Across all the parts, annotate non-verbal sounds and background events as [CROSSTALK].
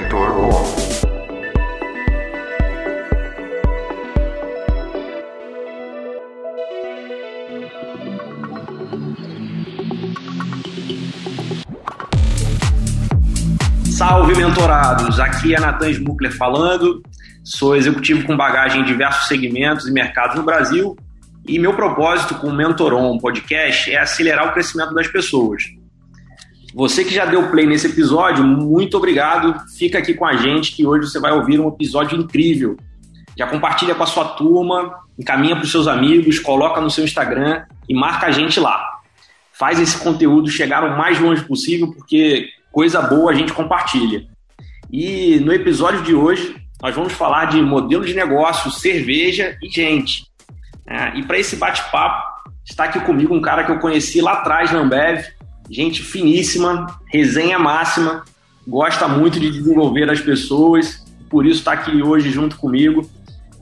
Mentor On. Salve, mentorados! Aqui é Nathan Smuckler falando. Sou executivo com bagagem em diversos segmentos e mercados no Brasil. E meu propósito com o Mentoron podcast é acelerar o crescimento das pessoas. Você que já deu play nesse episódio, muito obrigado. Fica aqui com a gente que hoje você vai ouvir um episódio incrível. Já compartilha com a sua turma, encaminha para os seus amigos, coloca no seu Instagram e marca a gente lá. Faz esse conteúdo chegar o mais longe possível, porque coisa boa a gente compartilha. E no episódio de hoje, nós vamos falar de modelo de negócio, cerveja e gente. É, e para esse bate-papo, está aqui comigo um cara que eu conheci lá atrás na Ambev, gente finíssima, resenha máxima, gosta muito de desenvolver as pessoas, por isso está aqui hoje junto comigo.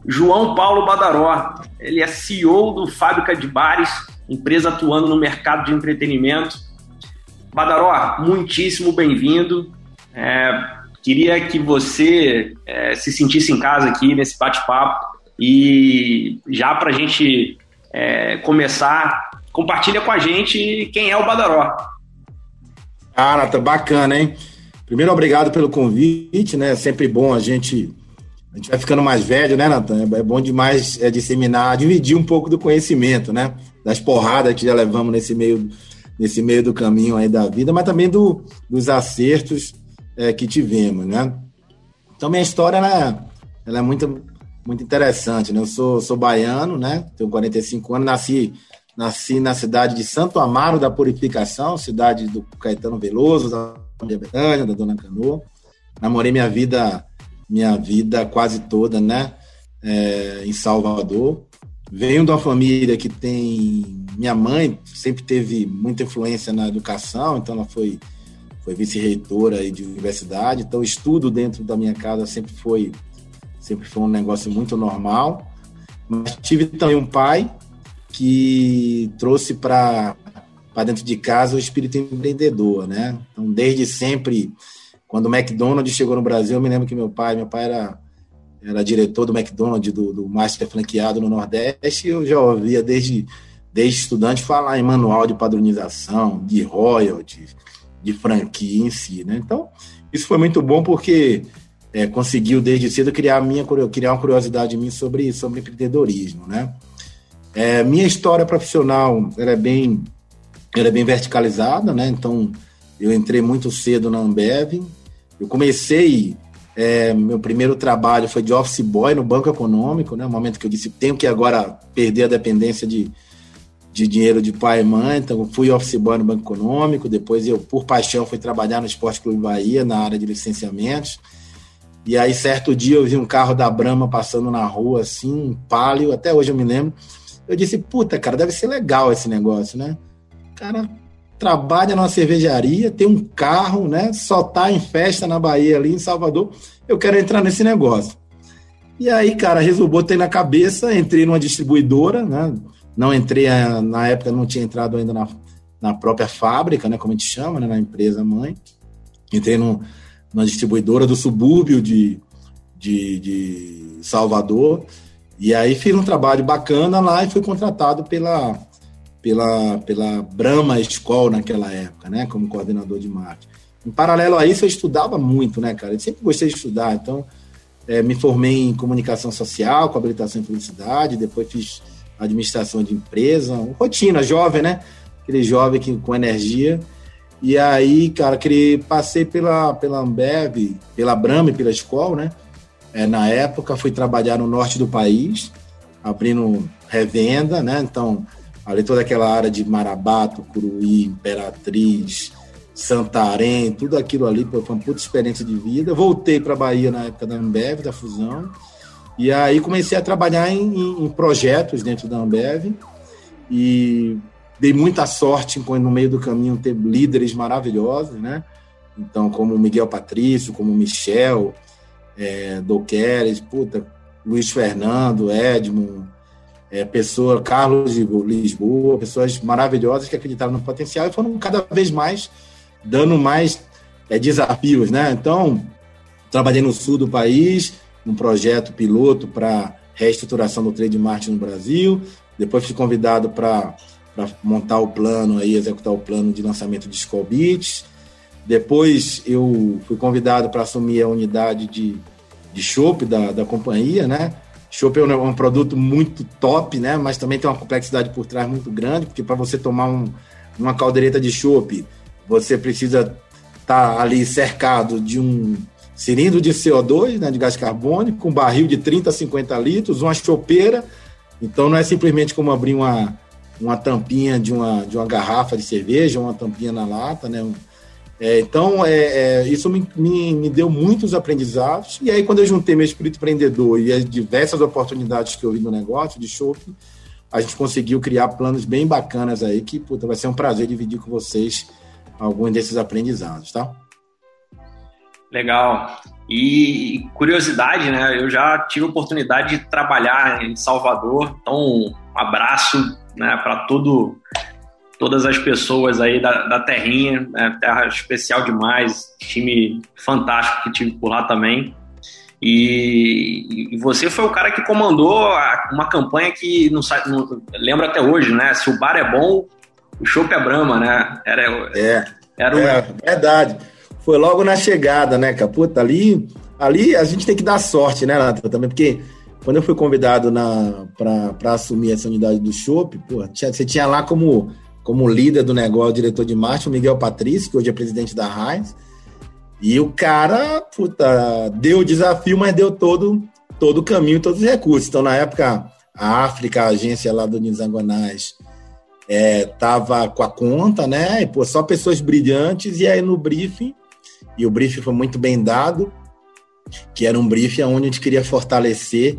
João Paulo Badaró, ele é CEO do Fábrica de Bares, empresa atuando no mercado de entretenimento. Badaró, muitíssimo bem-vindo. É, queria que você é, se sentisse em casa aqui nesse bate-papo e já para a gente é, começar, compartilha com a gente quem é o Badaró. Ah, Nata, bacana, hein? Primeiro, obrigado pelo convite, né? É sempre bom a gente. A gente vai ficando mais velho, né, Natan? É bom demais é, disseminar, dividir um pouco do conhecimento, né? Das porradas que já levamos nesse meio, nesse meio do caminho aí da vida, mas também do, dos acertos é, que tivemos, né? Então, minha história, ela, ela é muito, muito interessante, né? Eu sou, sou baiano, né? Tenho 45 anos, nasci Nasci na cidade de Santo Amaro da Purificação, cidade do Caetano Veloso, da Betânia, da Dona Canoa. Namorei minha vida, minha vida quase toda, né? É, em Salvador. Venho de uma família que tem. Minha mãe sempre teve muita influência na educação, então ela foi, foi vice-reitora de universidade. Então, estudo dentro da minha casa sempre foi, sempre foi um negócio muito normal. Mas tive também um pai que trouxe para dentro de casa o espírito empreendedor, né? Então, desde sempre, quando o McDonald's chegou no Brasil, eu me lembro que meu pai, meu pai era, era diretor do McDonald's, do, do Master Franqueado no Nordeste, e eu já ouvia desde, desde estudante falar em manual de padronização, de royalties, de franquia em si, né? Então, isso foi muito bom porque é, conseguiu desde cedo criar, minha, criar uma curiosidade em mim sobre, sobre empreendedorismo, né? É, minha história profissional ela é bem, ela é bem verticalizada, né? Então, eu entrei muito cedo na Ambev. Eu comecei, é, meu primeiro trabalho foi de office boy no Banco Econômico, né? No momento que eu disse, tenho que agora perder a dependência de, de dinheiro de pai e mãe. Então, fui office boy no Banco Econômico. Depois, eu, por paixão, fui trabalhar no Esporte Clube Bahia, na área de licenciamentos. E aí, certo dia, eu vi um carro da Brama passando na rua, assim, um palio, até hoje eu me lembro eu disse, puta, cara, deve ser legal esse negócio, né? O cara trabalha numa cervejaria, tem um carro, né? Só tá em festa na Bahia, ali em Salvador. Eu quero entrar nesse negócio. E aí, cara, resolveu ter na cabeça, entrei numa distribuidora, né? Não entrei, eh, na época não tinha entrado ainda na, na própria fábrica, né? Como a gente chama, né? Na empresa mãe. Entrei numa distribuidora do subúrbio de, de, de Salvador e aí fiz um trabalho bacana lá e fui contratado pela, pela, pela Brahma School naquela época, né? Como coordenador de marketing. Em paralelo a isso, eu estudava muito, né, cara? Eu sempre gostei de estudar, então é, me formei em comunicação social, com habilitação em publicidade, depois fiz administração de empresa, rotina, jovem, né? Aquele jovem que, com energia. E aí, cara, que passei pela, pela Ambev, pela Brahma e pela escola, né? É, na época, fui trabalhar no norte do país, abrindo revenda, né? Então, ali toda aquela área de Marabá, Curuí, Imperatriz, Santarém, tudo aquilo ali foi uma puta experiência de vida. Voltei para a Bahia na época da Ambev, da fusão, e aí comecei a trabalhar em, em, em projetos dentro da Ambev e dei muita sorte no meio do caminho ter líderes maravilhosos, né? Então, como Miguel Patrício, como Michel, é, Doqueres, puta, Luiz Fernando, Edmund, é, pessoa, Carlos de Lisboa, pessoas maravilhosas que acreditaram no potencial e foram cada vez mais dando mais é, desafios, né? Então, trabalhei no sul do país, num projeto piloto para reestruturação do trade marketing no Brasil. Depois fui convidado para montar o plano aí, executar o plano de lançamento de Beats. Depois eu fui convidado para assumir a unidade de, de chopp da, da companhia, né? Chopp é um, um, produto muito top, né? Mas também tem uma complexidade por trás muito grande, porque para você tomar um, uma caldeireta de chopp, você precisa estar tá ali cercado de um cilindro de CO2, né, de gás carbônico, um barril de 30 a 50 litros, uma chopeira. Então não é simplesmente como abrir uma, uma tampinha de uma, de uma garrafa de cerveja, uma tampinha na lata, né? É, então, é, é, isso me, me, me, deu muitos aprendizados. E aí, quando eu juntei meu espírito empreendedor e as diversas oportunidades que eu vi no negócio de shopping, a gente conseguiu criar planos bem bacanas aí, que puta, vai ser um prazer dividir com vocês alguns desses aprendizados, tá? Legal. E curiosidade, né? Eu já tive a oportunidade de trabalhar em Salvador, então um abraço né, para todo todas as pessoas aí da, da terrinha, né, terra especial demais, time fantástico que tive por lá também. E, e você foi o cara que comandou a, uma campanha que não, não lembra até hoje, né? Se o bar é bom, o chopp é brama, né? Era, é, era é, verdade. Foi logo na chegada, né, Caputa? Ali, ali a gente tem que dar sorte, né, Nata, também, porque quando eu fui convidado para assumir essa unidade do chopp, você tinha lá como como líder do negócio, diretor de marketing, o Miguel Patrício, que hoje é presidente da Heinz. E o cara, puta, deu o desafio, mas deu todo, todo o caminho, todos os recursos. Então, na época, a África, a agência lá do Nizangonais, é, tava com a conta, né? E, pô, só pessoas brilhantes. E aí, no briefing, e o briefing foi muito bem dado, que era um briefing onde a gente queria fortalecer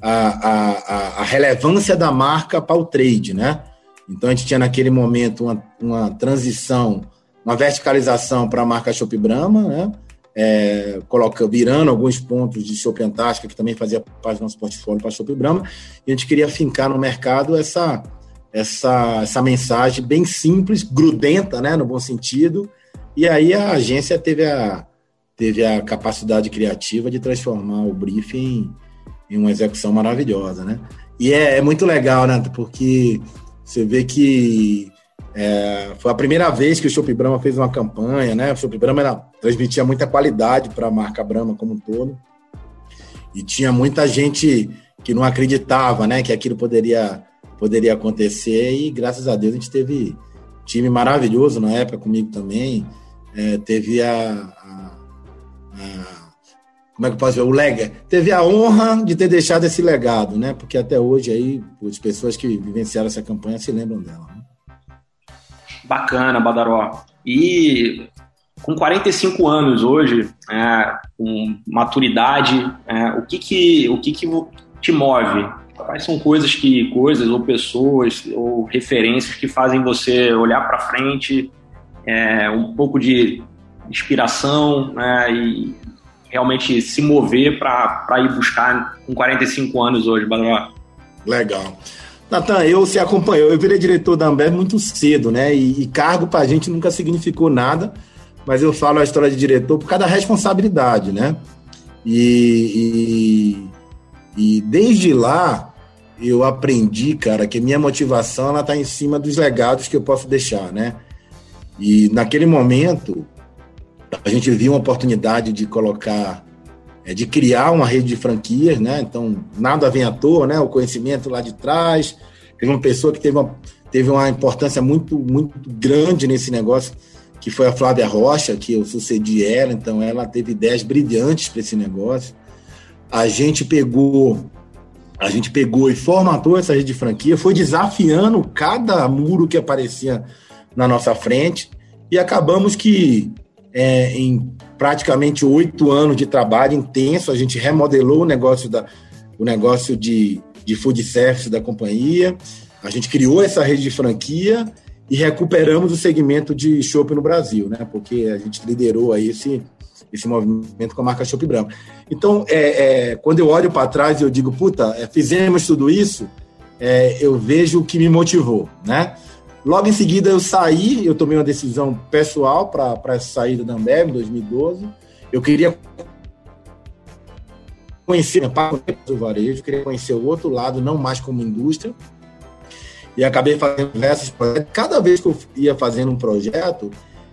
a, a, a relevância da marca para o trade, né? Então a gente tinha naquele momento uma, uma transição, uma verticalização para a marca Shop Brahma, né? É, coloca, virando alguns pontos de Shop Antártica, que também fazia parte do nosso portfólio para Shop Brahma, e a gente queria fincar no mercado essa, essa, essa mensagem bem simples, grudenta, né, no bom sentido, e aí a agência teve a, teve a capacidade criativa de transformar o briefing em, em uma execução maravilhosa, né? E é, é muito legal, né? Porque você vê que é, foi a primeira vez que o Chopp Brahma fez uma campanha, né? O Chopp Brahma era, transmitia muita qualidade para a marca Brahma como um todo. E tinha muita gente que não acreditava, né, que aquilo poderia poderia acontecer e graças a Deus a gente teve time maravilhoso na época comigo também. É, teve a como é que eu posso dizer, o lega, teve a honra de ter deixado esse legado, né? Porque até hoje aí as pessoas que vivenciaram essa campanha se lembram dela. Né? Bacana, Badaró. E com 45 anos hoje, é, com maturidade, é, o que que o que que te move? Quais são coisas que coisas ou pessoas ou referências que fazem você olhar para frente, é, um pouco de inspiração né, e realmente se mover para ir buscar com 45 anos hoje, Badaló. Legal. Natan, eu se acompanhou, eu virei diretor da Ambev muito cedo, né? E, e cargo para a gente nunca significou nada, mas eu falo a história de diretor por causa da responsabilidade, né? E, e, e desde lá eu aprendi, cara, que minha motivação ela tá em cima dos legados que eu posso deixar, né? E naquele momento a gente viu uma oportunidade de colocar, é, de criar uma rede de franquias, né? Então, nada vem à toa, né? O conhecimento lá de trás. Teve uma pessoa que teve uma, teve uma importância muito, muito grande nesse negócio, que foi a Flávia Rocha, que eu sucedi ela, então ela teve ideias brilhantes para esse negócio. A gente pegou a gente pegou e formatou essa rede de franquia, foi desafiando cada muro que aparecia na nossa frente e acabamos que é, em praticamente oito anos de trabalho intenso, a gente remodelou o negócio, da, o negócio de, de food service da companhia, a gente criou essa rede de franquia e recuperamos o segmento de shopping no Brasil, né? Porque a gente liderou aí esse, esse movimento com a marca Shopping Branco. Então, é, é, quando eu olho para trás e eu digo, puta, é, fizemos tudo isso, é, eu vejo o que me motivou, né? Logo em seguida eu saí, eu tomei uma decisão pessoal para essa saída da Ambev em 2012. Eu queria conhecer o varejo, queria conhecer o outro lado, não mais como indústria. E acabei fazendo diversos projetos. Cada vez que eu ia fazendo um projeto,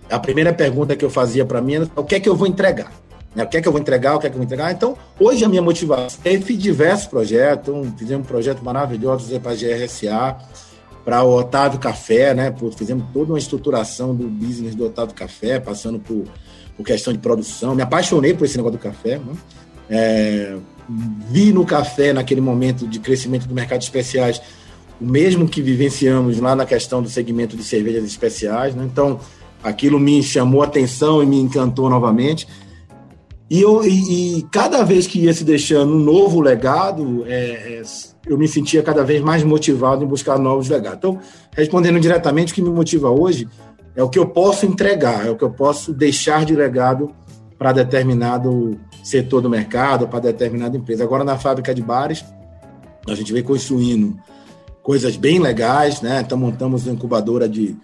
a primeira pergunta que eu fazia para mim era o que é que eu vou entregar? Né? O que é que eu vou entregar? O que é que eu vou entregar? Então, hoje a minha motivação é fiz diversos projetos. Fizemos um projeto maravilhoso para a GRSA, para o Otávio Café, né? Fizemos toda uma estruturação do business do Otávio Café, passando por, por questão de produção. Me apaixonei por esse negócio do café. Né? É, vi no café, naquele momento de crescimento do mercado de especiais, o mesmo que vivenciamos lá na questão do segmento de cervejas especiais. Né? Então, aquilo me chamou atenção e me encantou novamente. E, eu, e, e, cada vez que ia se deixando um novo legado, é, é, eu me sentia cada vez mais motivado em buscar novos legados. Então, respondendo diretamente, o que me motiva hoje é o que eu posso entregar, é o que eu posso deixar de legado para determinado setor do mercado, para determinada empresa. Agora, na fábrica de bares, a gente vem construindo coisas bem legais, né? Então, montamos uma incubadora de,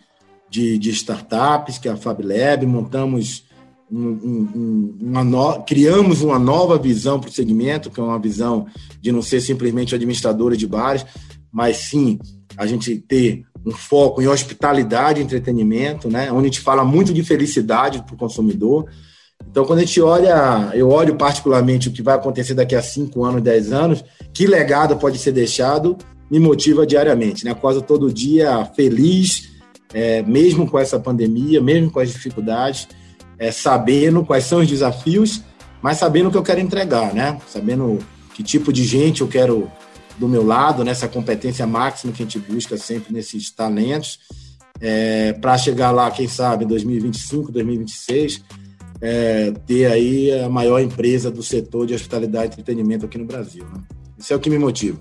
de, de startups, que é a FabLab, montamos um, um, uma no... criamos uma nova visão para o segmento, que é uma visão de não ser simplesmente administradora de bares, mas sim a gente ter um foco em hospitalidade e entretenimento, né? onde a gente fala muito de felicidade para o consumidor. Então, quando a gente olha, eu olho particularmente o que vai acontecer daqui a 5 anos, 10 anos, que legado pode ser deixado, me motiva diariamente, né? Quase todo dia feliz, é, mesmo com essa pandemia, mesmo com as dificuldades, é, sabendo quais são os desafios, mas sabendo o que eu quero entregar, né? Sabendo que tipo de gente eu quero do meu lado, nessa competência máxima que a gente busca sempre nesses talentos, é, para chegar lá, quem sabe, em 2025, 2026, é, ter aí a maior empresa do setor de hospitalidade e entretenimento aqui no Brasil. Né? Isso é o que me motiva.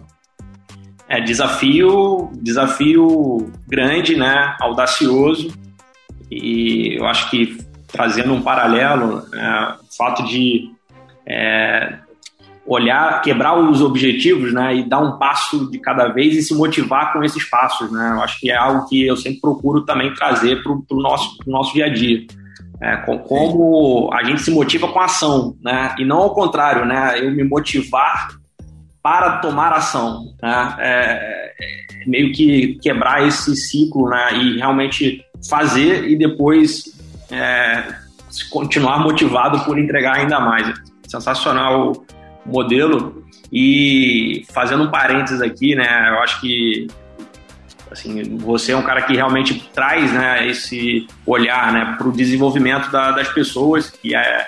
É desafio, desafio grande, né? Audacioso. E eu acho que trazendo um paralelo, é, o fato de é, olhar, quebrar os objetivos, né, e dar um passo de cada vez e se motivar com esses passos, né. Eu acho que é algo que eu sempre procuro também trazer para o nosso, pro nosso dia a dia. É, como a gente se motiva com a ação, né, e não ao contrário, né, eu me motivar para tomar ação, né, é, é meio que quebrar esse ciclo, né, e realmente fazer e depois é, continuar motivado por entregar ainda mais. Sensacional o modelo. E fazendo um parênteses aqui, né, eu acho que assim, você é um cara que realmente traz né, esse olhar né, para o desenvolvimento da, das pessoas, que é,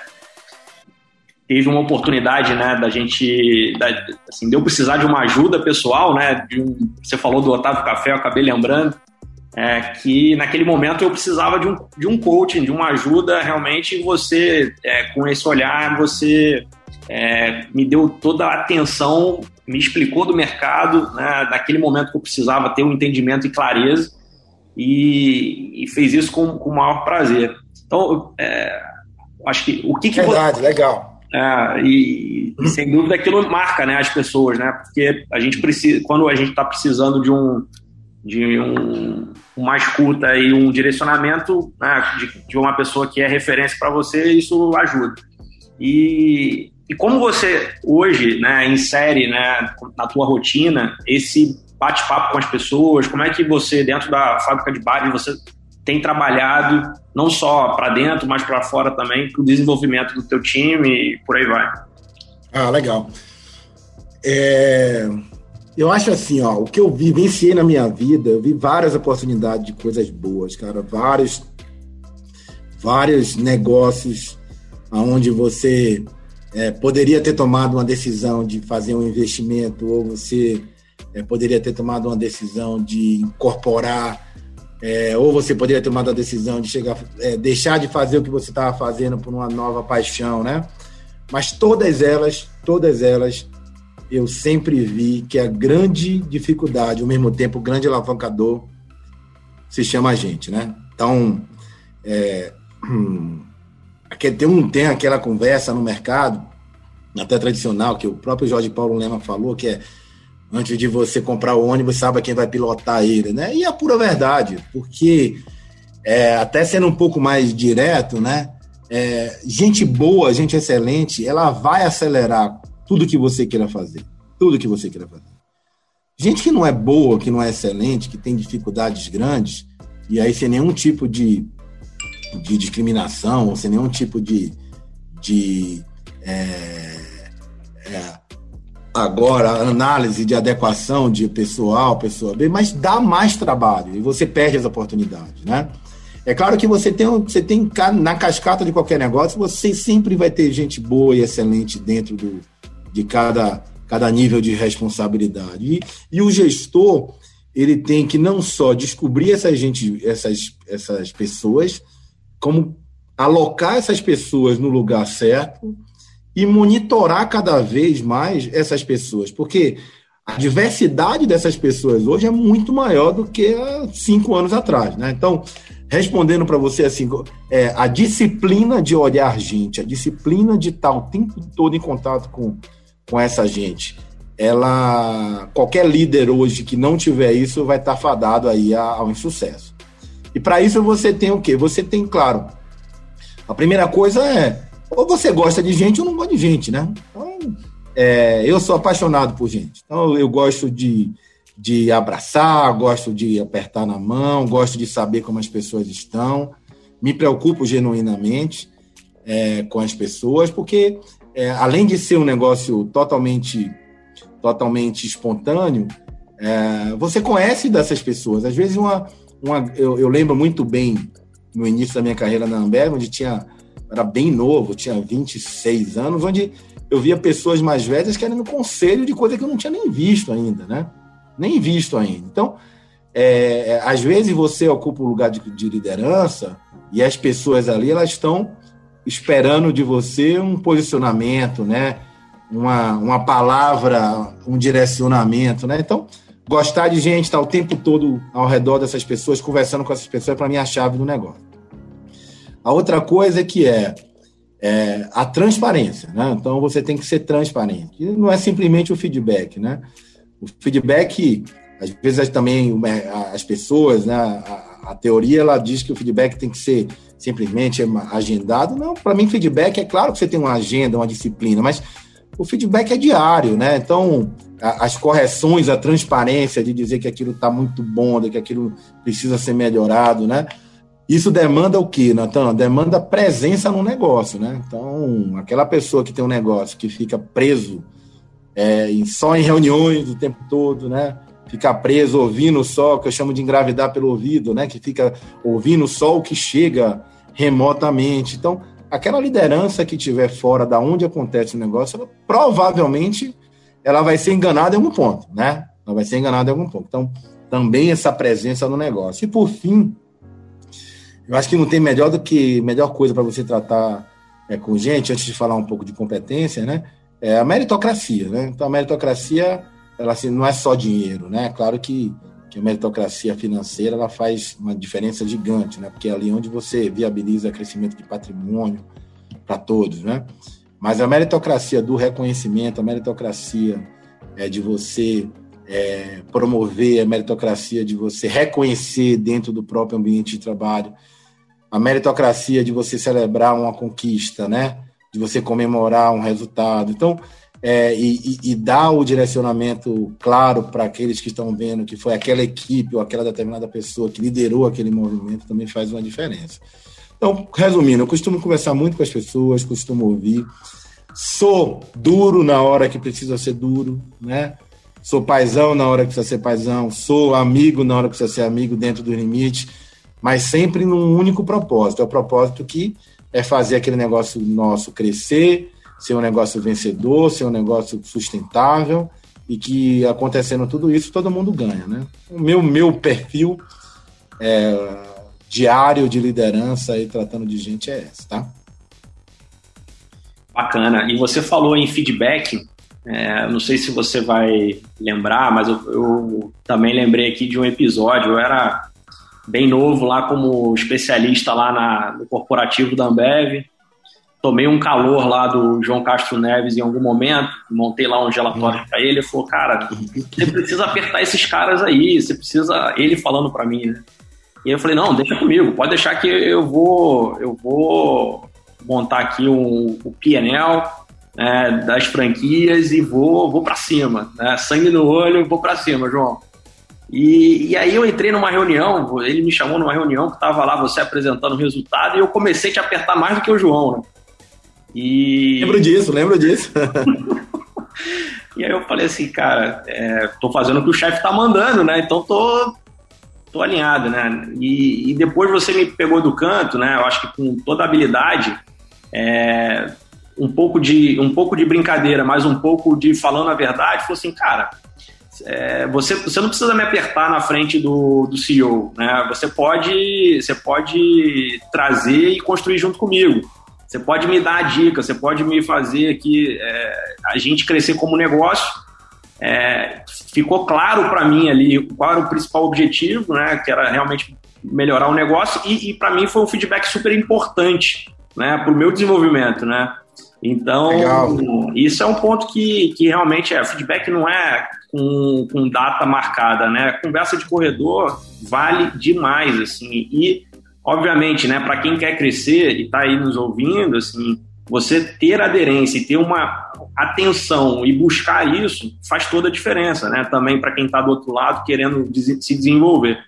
teve uma oportunidade né, da gente, da, assim, de eu precisar de uma ajuda pessoal, né, um, você falou do Otávio Café, eu acabei lembrando, é, que naquele momento eu precisava de um, de um coaching, de uma ajuda realmente. Você, é, com esse olhar, você é, me deu toda a atenção, me explicou do mercado, né, naquele momento que eu precisava ter um entendimento e clareza, e, e fez isso com, com o maior prazer. Então, é, acho que o que, que Verdade, você... legal. É, e, e, sem dúvida aquilo marca né, as pessoas, né? Porque a gente precisa, quando a gente está precisando de um, de um, uma escuta e um direcionamento né, de, de, uma pessoa que é referência para você, isso ajuda. E, e como você hoje né, insere né, na tua rotina esse bate-papo com as pessoas, como é que você, dentro da fábrica de bares, você tem trabalhado não só para dentro, mas para fora também, para o desenvolvimento do teu time e por aí vai. Ah, legal. É, eu acho assim, ó, o que eu vivenciei na minha vida, eu vi várias oportunidades de coisas boas, cara, vários, vários negócios onde você é, poderia ter tomado uma decisão de fazer um investimento ou você é, poderia ter tomado uma decisão de incorporar é, ou você poderia ter tomado a decisão de chegar, é, deixar de fazer o que você estava fazendo por uma nova paixão, né? Mas todas elas, todas elas eu sempre vi que a grande dificuldade, ao mesmo tempo, o grande alavancador, se chama a gente, né? Então, é, [CLEARS THROAT] tem, um, tem aquela conversa no mercado, até tradicional, que o próprio Jorge Paulo Lema falou, que é antes de você comprar o ônibus, sabe quem vai pilotar ele, né? E é a pura verdade, porque é, até sendo um pouco mais direto, né? É, gente boa, gente excelente, ela vai acelerar tudo que você queira fazer. Tudo que você queira fazer. Gente que não é boa, que não é excelente, que tem dificuldades grandes, e aí sem nenhum tipo de, de discriminação, sem nenhum tipo de, de é, é, agora análise de adequação de pessoal, pessoa B, mas dá mais trabalho e você perde as oportunidades, né? É claro que você tem, você tem na cascata de qualquer negócio, você sempre vai ter gente boa e excelente dentro do, de cada, cada nível de responsabilidade. E, e o gestor, ele tem que não só descobrir essas, gente, essas, essas pessoas, como alocar essas pessoas no lugar certo e monitorar cada vez mais essas pessoas, porque a diversidade dessas pessoas hoje é muito maior do que há cinco anos atrás. Né? Então, respondendo para você assim, é, a disciplina de olhar gente, a disciplina de estar o tempo todo em contato com, com essa gente, ela qualquer líder hoje que não tiver isso vai estar fadado aí ao insucesso. E para isso você tem o quê? Você tem, claro, a primeira coisa é ou você gosta de gente ou não gosta de gente, né? Então, é, eu sou apaixonado por gente. Então eu gosto de de abraçar, gosto de apertar na mão, gosto de saber como as pessoas estão, me preocupo genuinamente é, com as pessoas, porque é, além de ser um negócio totalmente, totalmente espontâneo, é, você conhece dessas pessoas. Às vezes, uma, uma eu, eu, lembro muito bem no início da minha carreira na Amber, onde tinha era bem novo, tinha 26 anos, onde eu via pessoas mais velhas querendo conselho de coisa que eu não tinha nem visto ainda, né? nem visto ainda. Então, é, é, às vezes você ocupa um lugar de, de, liderança e as pessoas ali elas estão esperando de você um posicionamento, né? Uma, uma palavra, um direcionamento, né? Então, gostar de gente, estar o tempo todo ao redor dessas pessoas, conversando com essas pessoas, para mim é a chave do negócio. A outra coisa que é, é a transparência, né? Então, você tem que ser transparente. E não é simplesmente o feedback, né? o feedback, às vezes também as pessoas, né, a, teoria ela diz que o feedback tem que ser simplesmente agendado. Não, para mim feedback é claro que você tem uma agenda, uma disciplina, mas o feedback é diário, né? Então, a, as correções, a transparência de dizer que aquilo está muito bom, de que aquilo precisa ser melhorado, né? Isso demanda o quê, Natan? Demanda presença no negócio, né? Então, aquela pessoa que tem um negócio que fica preso é, só em reuniões o tempo todo, né? Ficar preso ouvindo só, que eu chamo de engravidar pelo ouvido, né? Que fica ouvindo só o que chega remotamente. Então, aquela liderança que tiver fora da onde acontece o negócio, ela, provavelmente ela vai ser enganada em algum ponto, né? Ela vai ser enganada em algum ponto. Então, também essa presença no negócio. E por fim, eu acho que não tem melhor do que melhor coisa para você tratar é, com gente, antes de falar um pouco de competência, né? é a meritocracia, né? Então a meritocracia ela assim, não é só dinheiro, né? Claro que, que a meritocracia financeira ela faz uma diferença gigante, né? Porque é ali onde você viabiliza crescimento de patrimônio para todos, né? Mas a meritocracia do reconhecimento, a meritocracia é de você é, promover, a meritocracia de você reconhecer dentro do próprio ambiente de trabalho, a meritocracia de você celebrar uma conquista, né? de você comemorar um resultado. Então, é, e, e, dar o direcionamento claro para aqueles que estão vendo que foi aquela equipe ou aquela determinada pessoa que liderou aquele movimento também faz uma diferença. Então, resumindo, eu costumo conversar muito com as pessoas, costumo ouvir. Sou duro na hora que precisa ser duro, né? Sou paisão na hora que precisa ser paisão, sou amigo na hora que precisa ser amigo dentro dos limites, mas sempre num único propósito, é o propósito que é fazer aquele negócio nosso crescer, ser um negócio vencedor, ser um negócio sustentável e que acontecendo tudo isso todo mundo ganha, né? O meu meu perfil é, diário de liderança e tratando de gente é esse, tá? Bacana. E você falou em feedback. É, não sei se você vai lembrar, mas eu, eu também lembrei aqui de um episódio. Eu era bem novo lá como especialista lá na, no corporativo da Ambev. Tomei um calor lá do João Castro Neves em algum momento, montei lá um gelatório para ele, ele falou, cara, você precisa apertar esses caras aí, você precisa, ele falando para mim, né? E eu falei, não, deixa comigo, pode deixar que eu vou, eu vou montar aqui um, o PNL, né, das franquias e vou, vou para cima, né? sangue no olho, vou para cima, João. E, e, aí eu entrei numa reunião, ele me chamou numa reunião que estava lá você apresentando o resultado e eu comecei a te apertar mais do que o João, né? E... Lembro disso, lembro disso. [LAUGHS] e aí eu falei assim, cara, é, tô fazendo o que o chefe tá mandando, né? Então tô, tô alinhado, né? E, e, depois você me pegou do canto, né? Eu acho que com toda habilidade, é, um pouco de um pouco de brincadeira, mas um pouco de falando a verdade, falou assim, cara, é, você, você não precisa me apertar na frente do, do CEO, né? Você pode, você pode trazer e construir junto comigo. Você pode me dar a dica, você pode me fazer aqui é, a gente crescer como negócio. É, ficou claro para mim ali qual era o principal objetivo, né? Que era realmente melhorar o negócio e, e para mim foi um feedback super importante, né? Para o meu desenvolvimento, né? Então, Legal. isso é um ponto que, que realmente é. Feedback não é com, com data marcada, né? Conversa de corredor vale demais, assim. E, obviamente, né, para quem quer crescer e está aí nos ouvindo, assim, você ter aderência e ter uma atenção e buscar isso faz toda a diferença, né? Também para quem está do outro lado querendo se desenvolver.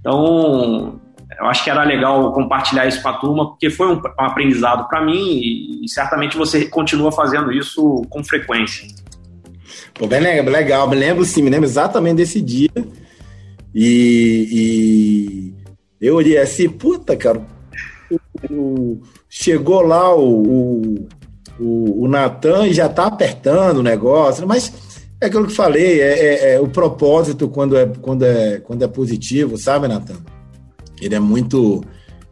Então, eu acho que era legal compartilhar isso com a turma, porque foi um, aprendizado para mim e, e, certamente você continua fazendo isso com frequência. Pô, bem legal, me lembro sim, me lembro exatamente desse dia. E, e eu olhei assim, puta, cara, o, o, chegou lá o, o, o Natan e já tá apertando o negócio, mas é aquilo que falei, é, é, é, o propósito quando é, quando é, quando é positivo, sabe, Natan? ele é muito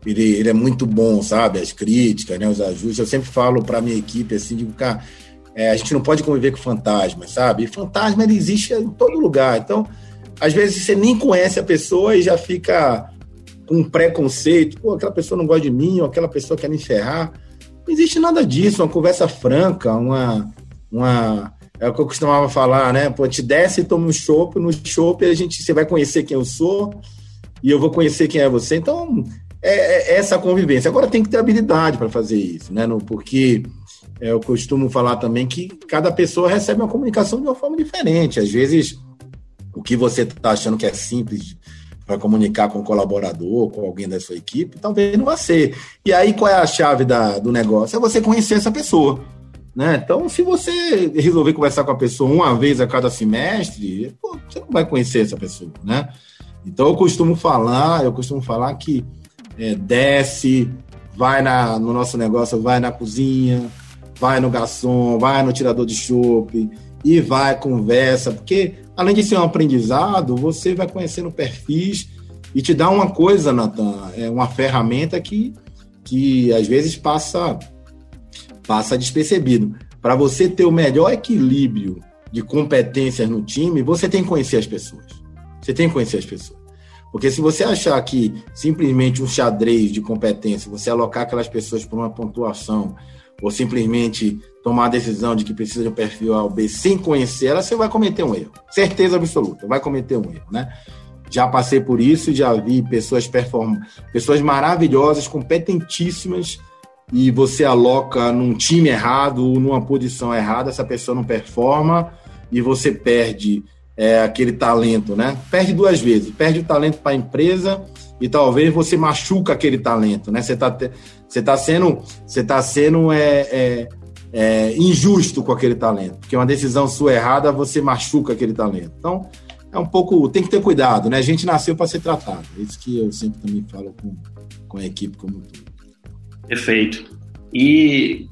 ele, ele é muito bom, sabe? As críticas, né? Os ajustes. Eu sempre falo para minha equipe assim, digo, cara, é, a gente não pode conviver com fantasmas, sabe? E fantasma ele existe em todo lugar. Então, às vezes você nem conhece a pessoa e já fica um preconceito. Pô, aquela pessoa não gosta de mim, ou aquela pessoa quer me encerrar. Não existe nada disso, uma conversa franca, uma. uma é o que eu costumava falar, né? Pô, te desce e toma um chopp, no chopp a gente, você vai conhecer quem eu sou, e eu vou conhecer quem é você. Então, é, é essa convivência. Agora tem que ter habilidade para fazer isso, né? No, porque é, eu costumo falar também que cada pessoa recebe uma comunicação de uma forma diferente. Às vezes, o que você está achando que é simples para comunicar com um colaborador, com alguém da sua equipe, talvez não vá ser. E aí, qual é a chave da, do negócio? É você conhecer essa pessoa. Né? Então, se você resolver conversar com a pessoa uma vez a cada semestre, pô, você não vai conhecer essa pessoa, né? Então eu costumo falar, eu costumo falar que é, desce, vai na, no nosso negócio, vai na cozinha, vai no garçom, vai no tirador de chopp e vai conversa, porque além de ser um aprendizado, você vai conhecendo perfis e te dá uma coisa, Natan, é uma ferramenta que, que às vezes passa passa despercebido. Para você ter o melhor equilíbrio de competências no time, você tem que conhecer as pessoas. Você tem que conhecer as pessoas. Porque se você achar que simplesmente um xadrez de competência, você alocar aquelas pessoas por uma pontuação, ou simplesmente tomar a decisão de que precisa de um perfil A ou B sem conhecer ela, você vai cometer um erro. Certeza absoluta, vai cometer um erro, né? Já passei por isso, já vi pessoas perform... pessoas maravilhosas, competentíssimas, e você aloca num time errado, numa posição errada, essa pessoa não performa e você perde é, aquele talento, né? Perde duas vezes, perde o talento para a empresa e talvez você machuca aquele talento, né? Você está você tá sendo, você tá sendo é, é, é, injusto com aquele talento, porque uma decisão sua errada você machuca aquele talento. Então é um pouco, tem que ter cuidado, né? A gente nasceu para ser tratado. É isso que eu sempre também falo com, com a equipe como todo. Perfeito. E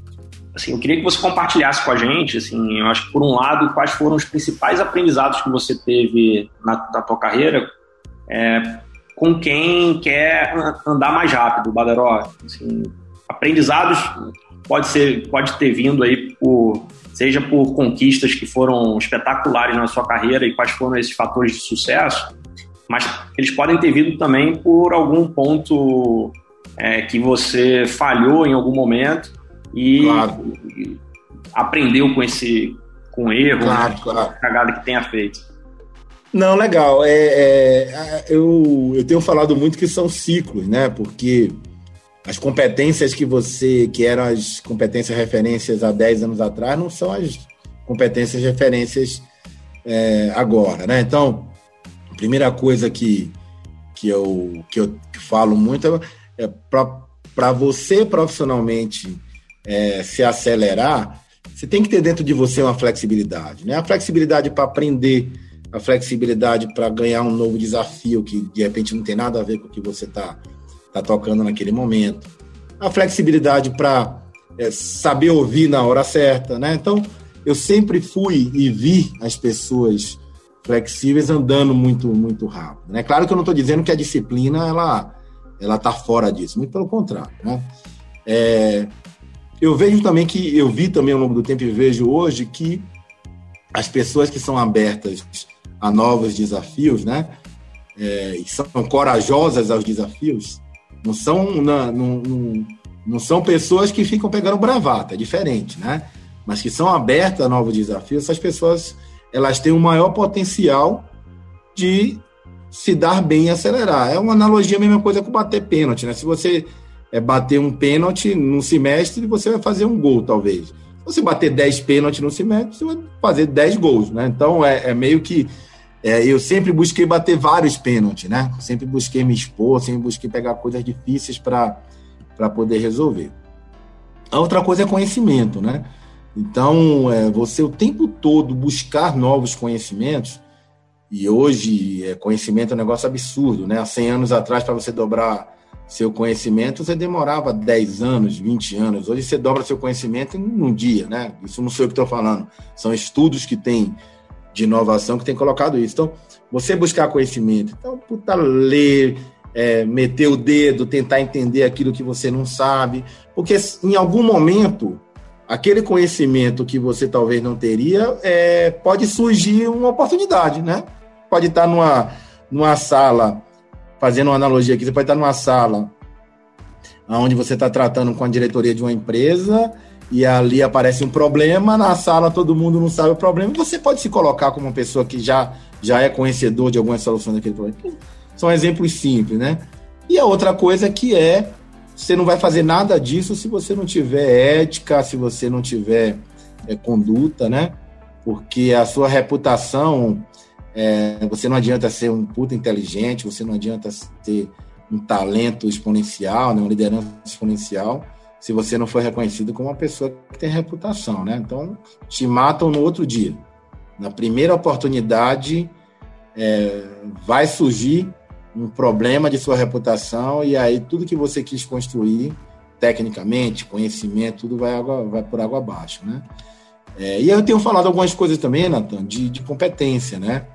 assim, eu queria que você compartilhasse com a gente, assim, eu acho que por um lado, quais foram os principais aprendizados que você teve na, na tua carreira é, com quem quer andar mais rápido, Badaró. Assim, aprendizados pode ser, pode ter vindo aí por seja por conquistas que foram espetaculares na sua carreira e quais foram esses fatores de sucesso, mas eles podem ter vindo também por algum ponto é, que você falhou em algum momento e, claro. aprendeu com esse com erro, claro, né, claro. cagada que tenha feito. Não, legal. É, é, eu, eu tenho falado muito que são ciclos, né? Porque as competências que você, que eram as competências referências há 10 anos atrás, não são as competências referências é, agora, né? Então, a primeira coisa que, que, eu, que eu falo muito é, é para você profissionalmente é, se acelerar, você tem que ter dentro de você uma flexibilidade, né? A flexibilidade para aprender, a flexibilidade para ganhar um novo desafio que de repente não tem nada a ver com o que você está tá tocando naquele momento, a flexibilidade para é, saber ouvir na hora certa, né? Então, eu sempre fui e vi as pessoas flexíveis andando muito muito rápido, né? Claro que eu não estou dizendo que a disciplina ela ela está fora disso, muito pelo contrário, né? É, eu vejo também que eu vi também ao longo do tempo e vejo hoje que as pessoas que são abertas a novos desafios, né? É, e são corajosas aos desafios, não são, não, não, não são pessoas que ficam pegando bravata, é diferente, né? Mas que são abertas a novos desafios, essas pessoas elas têm um maior potencial de se dar bem e acelerar. É uma analogia, a mesma coisa com bater pênalti, né? Se você é, bater um pênalti num semestre, você vai fazer um gol, talvez. Se você bater 10 pênaltis no semestre, você vai fazer 10 gols, né? Então é, é meio que é, eu sempre busquei bater vários pênaltis, né? Sempre busquei me expor, sempre busquei pegar coisas difíceis para poder resolver. A outra coisa é conhecimento, né? Então, é, você o tempo todo buscar novos conhecimentos, e hoje é, conhecimento é um negócio absurdo, né? Há 100 anos atrás, para você dobrar seu conhecimento, você demorava 10 anos, 20 anos. Hoje você dobra seu conhecimento em um dia, né? Isso não sou eu que estou falando. São estudos que têm de inovação que tem colocado isso. Então, você buscar conhecimento. Então, puta, ler, é, meter o dedo, tentar entender aquilo que você não sabe. Porque em algum momento, aquele conhecimento que você talvez não teria, é, pode surgir uma oportunidade, né? Pode estar numa, numa sala, fazendo uma analogia aqui, você pode estar numa sala onde você está tratando com a diretoria de uma empresa e ali aparece um problema, na sala todo mundo não sabe o problema, você pode se colocar como uma pessoa que já, já é conhecedor de algumas soluções daquele problema. São exemplos simples, né? E a outra coisa que é, você não vai fazer nada disso se você não tiver ética, se você não tiver é, conduta, né? Porque a sua reputação, é, você não adianta ser um puta inteligente, você não adianta ter um talento exponencial, né? uma liderança exponencial, se você não for reconhecido como uma pessoa que tem reputação, né? Então, te matam no outro dia. Na primeira oportunidade, é, vai surgir um problema de sua reputação e aí tudo que você quis construir, tecnicamente, conhecimento, tudo vai, água, vai por água abaixo, né? É, e eu tenho falado algumas coisas também, Nathan, de, de competência, né?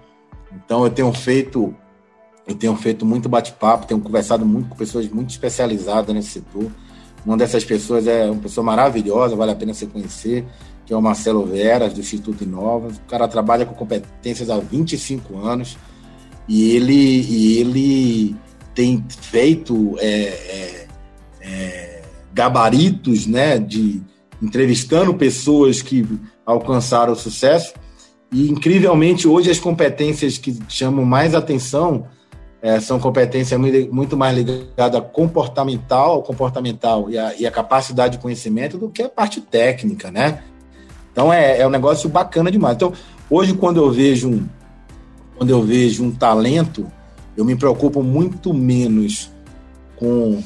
Então, eu tenho feito eu tenho feito muito bate-papo, tenho conversado muito com pessoas muito especializadas nesse setor. Uma dessas pessoas é uma pessoa maravilhosa, vale a pena você conhecer, que é o Marcelo Veras, do Instituto Inovas. O cara trabalha com competências há 25 anos e ele, e ele tem feito é, é, é, gabaritos né, de entrevistando pessoas que alcançaram sucesso. E, incrivelmente, hoje as competências que chamam mais atenção é, são competências muito mais ligadas comportamental, comportamental e a, e a, capacidade de conhecimento do que a parte técnica, né? Então é, é um negócio bacana demais. Então hoje quando eu vejo um, quando eu vejo um talento, eu me preocupo muito menos com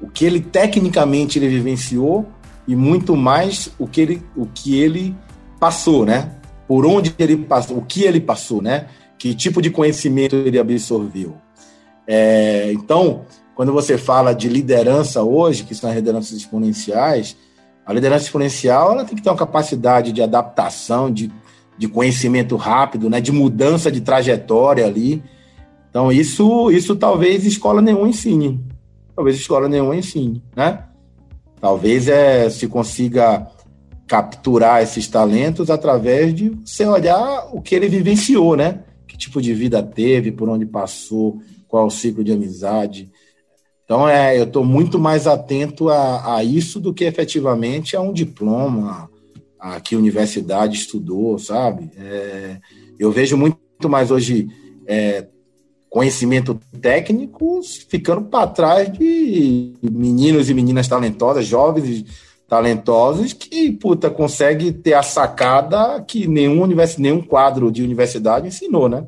o que ele tecnicamente ele vivenciou e muito mais o que ele, o que ele passou, né? Por onde ele passou, o que ele passou, né? Que tipo de conhecimento ele absorveu. É, então, quando você fala de liderança hoje, que são as lideranças exponenciais, a liderança exponencial ela tem que ter uma capacidade de adaptação, de, de conhecimento rápido, né, de mudança de trajetória ali. Então, isso, isso talvez escola nenhuma ensine. Talvez escola nenhuma ensine, né? Talvez é, se consiga capturar esses talentos através de você olhar o que ele vivenciou, né? Que tipo de vida teve, por onde passou, qual é o ciclo de amizade. Então, é, eu estou muito mais atento a, a, isso do que efetivamente a um diploma, a que universidade estudou, sabe? É, eu vejo muito mais hoje é, conhecimento técnico, ficando para trás de meninos e meninas talentosas, jovens talentosos, que, puta, consegue ter a sacada que nenhum, univers, nenhum quadro de universidade ensinou, né?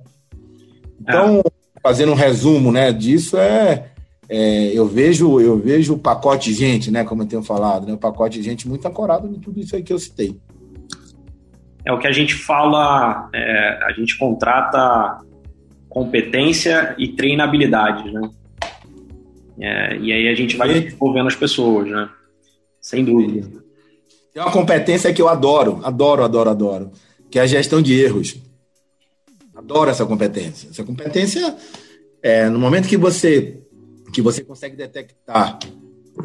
Então, é. Fazendo um resumo né, disso, é, é, eu vejo eu vejo o pacote de gente, né, como eu tenho falado, né, o pacote de gente muito ancorado em tudo isso aí que eu citei. É o que a gente fala, é, a gente contrata competência e treinabilidade, né? É, e aí a gente vai desenvolvendo as pessoas, né? Sem dúvida. Tem uma competência que eu adoro, adoro, adoro, adoro, que é a gestão de erros. Adoro essa competência. Essa competência, é, no momento que você que você consegue detectar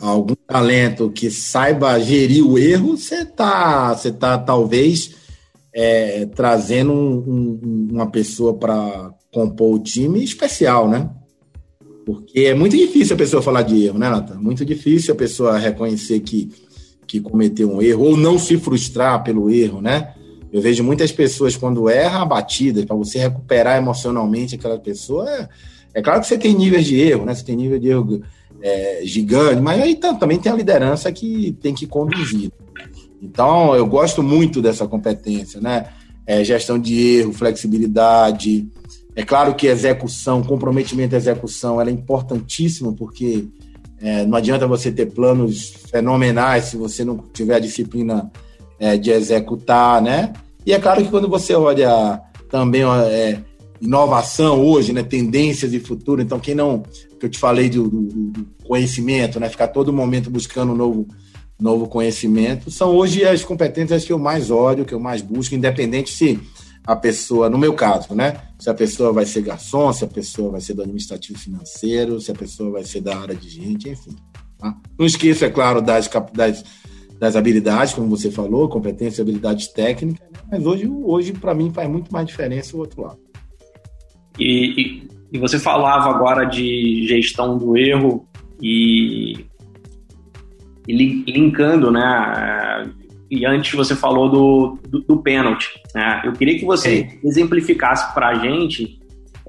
algum talento que saiba gerir o erro, você está você tá, talvez é, trazendo um, um, uma pessoa para compor o time especial, né? Porque é muito difícil a pessoa falar de erro, né, Natan? Muito difícil a pessoa reconhecer que, que cometeu um erro ou não se frustrar pelo erro, né? Eu vejo muitas pessoas quando erram abatidas, para você recuperar emocionalmente aquela pessoa. É, é, claro que você tem níveis de erro, né? Você tem nível de erro é, gigante, mas aí também tem a liderança que tem que conduzir. Então, eu gosto muito dessa competência, né? É, gestão de erro, flexibilidade, é claro que execução, comprometimento e execução, ela é importantíssimo, porque é, não adianta você ter planos fenomenais se você não tiver a disciplina é, de executar, né? E é claro que quando você olha também é, inovação hoje, né, tendências e futuro, então quem não, que eu te falei do, do, conhecimento, né, ficar todo momento buscando novo, novo conhecimento, são hoje as competências que eu mais olho, que eu mais busco, independente se a pessoa, no meu caso, né? Se a pessoa vai ser garçom, se a pessoa vai ser do administrativo financeiro, se a pessoa vai ser da área de gente, enfim. Tá? Não esqueça, é claro, das, das, das habilidades, como você falou, competência e habilidades técnicas, né? mas hoje, hoje para mim, faz muito mais diferença o outro lado. E, e, e, você falava agora de gestão do erro e, e linkando, né? e antes você falou do, do, do pênalti. Né? Eu queria que você Sim. exemplificasse para a gente.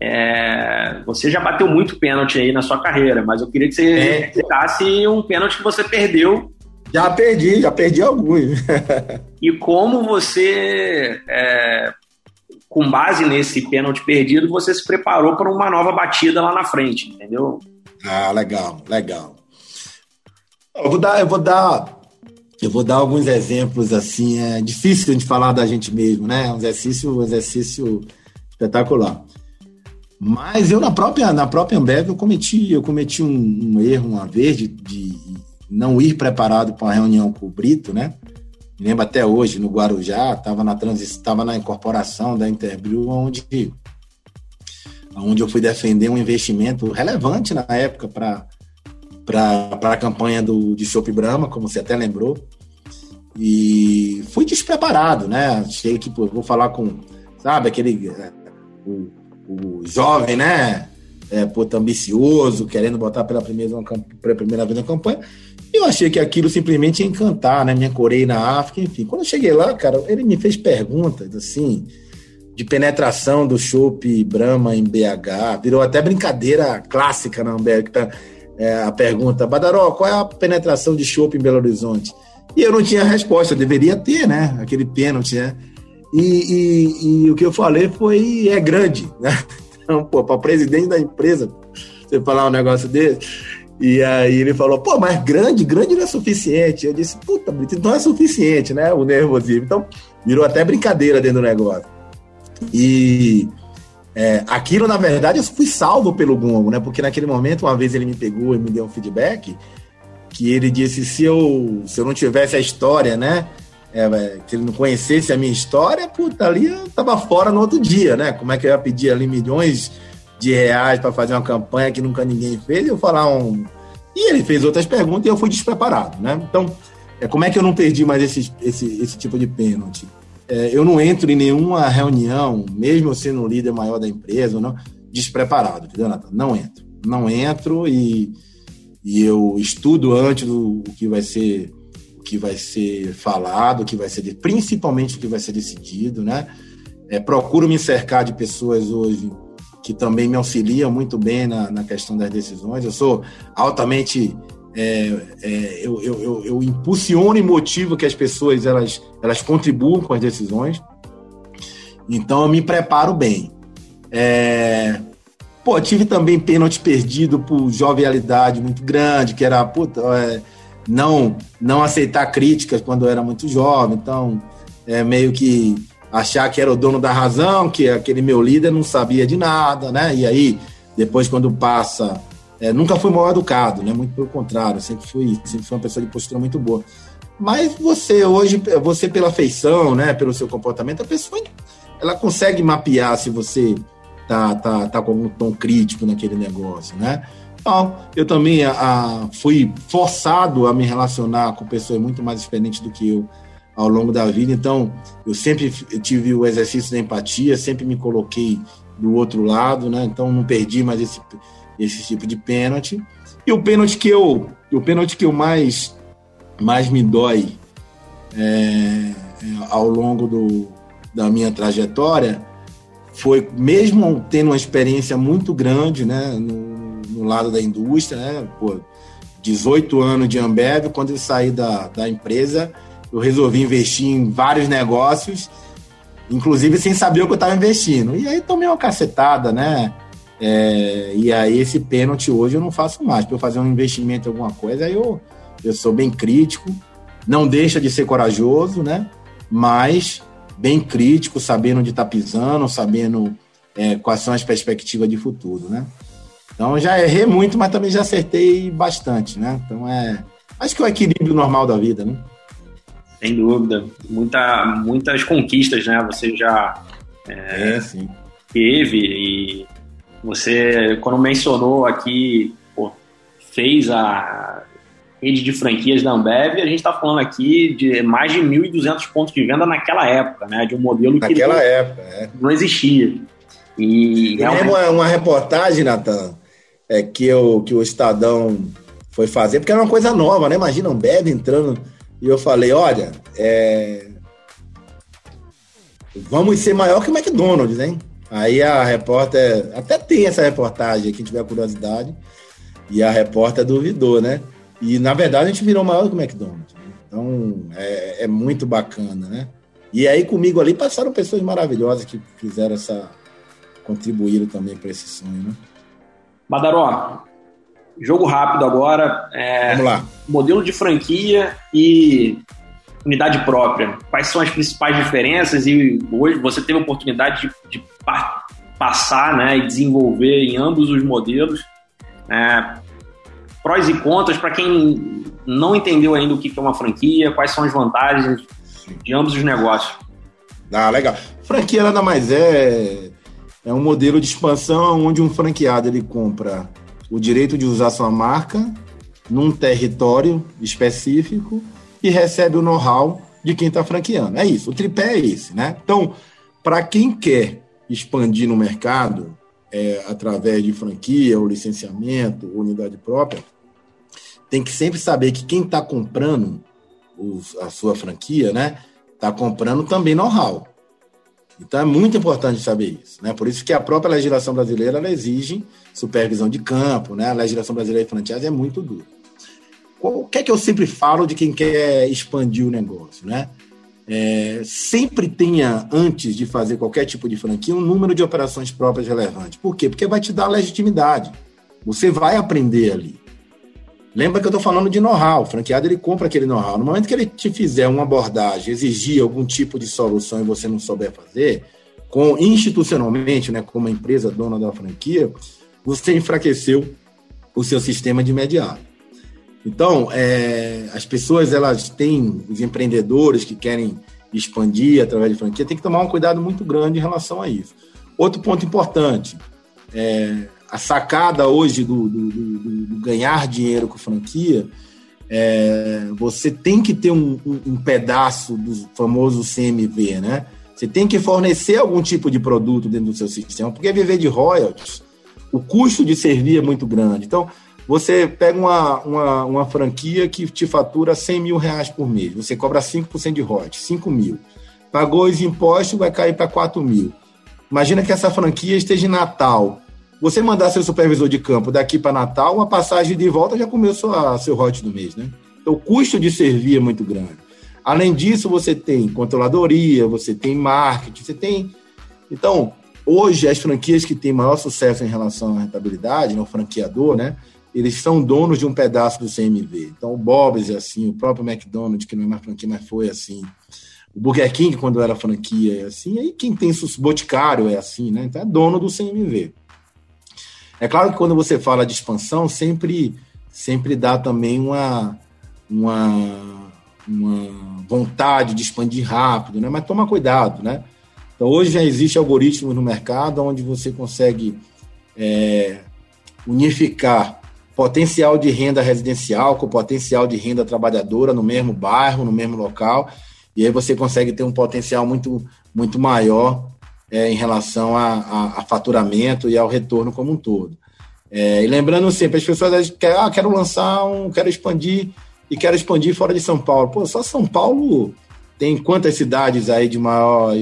É, você já bateu muito pênalti aí na sua carreira, mas eu queria que você é. exemplificasse um pênalti que você perdeu. Já perdi, já perdi alguns. e como você, é, com base nesse pênalti perdido, você se preparou para uma nova batida lá na frente, entendeu? Ah, legal, legal. Eu vou dar, eu vou dar eu vou dar alguns exemplos assim, é difícil de falar da gente mesmo, né? Um exercício, um exercício espetacular. Mas eu na própria na própria Ambev eu cometi eu cometi um, um erro uma vez de, de não ir preparado para uma reunião com o Brito, né? Me lembro até hoje no Guarujá, estava na estava na incorporação da Interbrew, onde onde eu fui defender um investimento relevante na época para a campanha do, de Chopp Brahma, como você até lembrou. E fui despreparado, né? Achei que, vou falar com, sabe, aquele. É, o, o jovem, né? É, pô, ambicioso, querendo botar pela primeira, pela primeira vez na campanha. E eu achei que aquilo simplesmente ia encantar, né? Me ancorei na África, enfim. Quando eu cheguei lá, cara, ele me fez perguntas, assim, de penetração do chopp Brahma em BH. Virou até brincadeira clássica na Ambev, que tá é, a pergunta, Badaró, qual é a penetração de chopp em Belo Horizonte? E eu não tinha resposta, deveria ter, né? Aquele pênalti, né? E, e, e, o que eu falei foi, é grande, né? [LAUGHS] Então, pô, para presidente da empresa, você falar um negócio desse. E aí ele falou, pô, mas grande, grande não é suficiente. Eu disse, puta, Brito, não é suficiente, né? O nervosismo. Então, virou até brincadeira dentro do negócio. E é, aquilo, na verdade, eu fui salvo pelo Gongo, né? Porque naquele momento, uma vez ele me pegou e me deu um feedback que ele disse se eu, se eu não tivesse a história, né? É, é se ele não conhecesse a minha história, puta, ali eu tava fora no outro dia, né? Como é que eu ia pedir ali milhões de reais para fazer uma campanha que nunca ninguém fez? Eu falar um. E ele fez outras perguntas e eu fui despreparado, né? Então, é, como é que eu não perdi mais esse, esse, esse tipo de pênalti? é, eu não entro em nenhuma reunião, mesmo sendo o líder maior da empresa, não, despreparado, entendeu, Nathan? Não entro. Não entro e, e eu estudo antes do, o que vai ser o que vai ser falado, o que vai ser principalmente o que vai ser decidido, né? É, procuro me cercar de pessoas hoje que também me auxilia muito bem na, na questão das decisões. Eu sou altamente. É, é, eu, eu, eu, eu, impulsiono e motivo que as pessoas elas, elas contribuam com as decisões. Então eu me preparo bem. É, pô, tive também pênalti perdido por jovialidade muito grande, que era puta, é, não, não aceitar críticas quando eu era muito jovem. Então, é meio que achar que era o dono da razão, que aquele meu líder não sabia de nada, né? E aí, depois, quando passa. É, nunca fui mal educado, né? Muito pelo contrário, sempre fui, sempre fui uma pessoa de postura muito boa. Mas você hoje, você pela feição, né, pelo seu comportamento, a pessoa ela consegue mapear se você tá, tá, tá com algum tom crítico naquele negócio, né? Então, eu também a, a, fui forçado a me relacionar com pessoas muito mais experientes do que eu ao longo da vida. Então, eu sempre tive o exercício da empatia, sempre me coloquei do outro lado, né? Então, não perdi mais esse, esse tipo de pênalti. E o pênalti que eu, o pênalti que eu mais, mais me dói é, é, ao longo do, da minha trajetória foi, mesmo tendo uma experiência muito grande, né? No, no lado da indústria, né? Pô, 18 anos de Ambev, quando eu saí da, da empresa, eu resolvi investir em vários negócios, inclusive sem saber o que eu estava investindo. E aí tomei uma cacetada, né? É, e aí esse pênalti hoje eu não faço mais. Para eu fazer um investimento em alguma coisa, aí eu, eu sou bem crítico. Não deixa de ser corajoso, né? Mas bem crítico, sabendo onde está pisando, sabendo é, quais são as perspectivas de futuro, né? Então já errei muito, mas também já acertei bastante, né? Então é. Acho que é o equilíbrio normal da vida, né? Sem dúvida. Muita, muitas conquistas, né? Você já é, é, teve e você, quando mencionou aqui, pô, fez a rede de franquias da Ambev, a gente está falando aqui de mais de 1.200 pontos de venda naquela época, né? De um modelo naquela que não, época, é. não existia. E é uma, uma reportagem, Natan, é, que, eu, que o Estadão foi fazer, porque era uma coisa nova, né? Imagina Ambev entrando e eu falei, olha, é... vamos ser maior que o McDonald's, hein? Aí a repórter, até tem essa reportagem, quem tiver curiosidade, e a repórter duvidou, né? E na verdade a gente virou maior que o McDonald's. Então é, é, muito bacana, né? E aí comigo ali passaram pessoas maravilhosas que fizeram essa. contribuíram também para esse sonho, né? Badaró, Jogo rápido agora. É, Vamos lá. Modelo de franquia e unidade própria. Quais são as principais diferenças? E hoje você teve a oportunidade de, de pa passar né, e desenvolver em ambos os modelos. É, prós e contras para quem não entendeu ainda o que é uma franquia, quais são as vantagens de ambos os negócios. Ah, legal. Franquia nada mais é é um modelo de expansão onde um franqueado ele compra o direito de usar sua marca num território específico e recebe o know-how de quem está franqueando. É isso, o tripé é esse, né? Então, para quem quer expandir no mercado é, através de franquia ou licenciamento, ou unidade própria, tem que sempre saber que quem está comprando os, a sua franquia, né, está comprando também know-how. Então é muito importante saber isso, né? Por isso que a própria legislação brasileira ela exige supervisão de campo, né? A legislação brasileira de franchise é muito dura. O que é que eu sempre falo de quem quer expandir o negócio, né? É, sempre tenha, antes de fazer qualquer tipo de franquia, um número de operações próprias relevante. Por quê? Porque vai te dar legitimidade. Você vai aprender ali. Lembra que eu estou falando de know-how. O franqueado ele compra aquele know-how. No momento que ele te fizer uma abordagem, exigir algum tipo de solução e você não souber fazer, com institucionalmente, né, como empresa dona da franquia, você enfraqueceu o seu sistema de imediato. Então, é, as pessoas, elas têm, os empreendedores que querem expandir através de franquia, tem que tomar um cuidado muito grande em relação a isso. Outro ponto importante, é, a sacada hoje do, do, do, do, ganhar dinheiro com franquia, é, você tem que ter um, um, um, pedaço do famoso CMV, né? Você tem que fornecer algum tipo de produto dentro do seu sistema, porque viver de royalties o custo de servir é muito grande. Então, você pega uma, uma, uma franquia que te fatura 100 mil reais por mês, você cobra 5% de royalties, 5 mil. Pagou os impostos, vai cair para 4 mil. Imagina que essa franquia esteja em Natal, você mandar seu supervisor de campo daqui para Natal, a passagem de volta já começou a seu hot do mês, né? Então, o custo de servir é muito grande. Além disso, você tem controladoria, você tem marketing, você tem. Então, hoje, as franquias que têm maior sucesso em relação à rentabilidade, no né, franqueador, né? Eles são donos de um pedaço do CMV. Então, o Bob's é assim, o próprio McDonald's, que não é mais franquia, mas foi assim. O Burger King, quando era franquia, é assim. Aí quem tem Boticário é assim, né? Então, é dono do CMV. É claro que quando você fala de expansão, sempre, sempre dá também uma, uma, uma vontade de expandir rápido, né? Mas toma cuidado, né? Então hoje já existe algoritmos no mercado onde você consegue é, unificar potencial de renda residencial com potencial de renda trabalhadora no mesmo bairro, no mesmo local, e aí você consegue ter um potencial muito, muito maior é, em relação a, a, a, faturamento e ao retorno como um todo. É, e lembrando sempre, as pessoas querem, ah, quero lançar um, quero expandir e quero expandir fora de São Paulo. Pô, só São Paulo tem quantas cidades aí de maior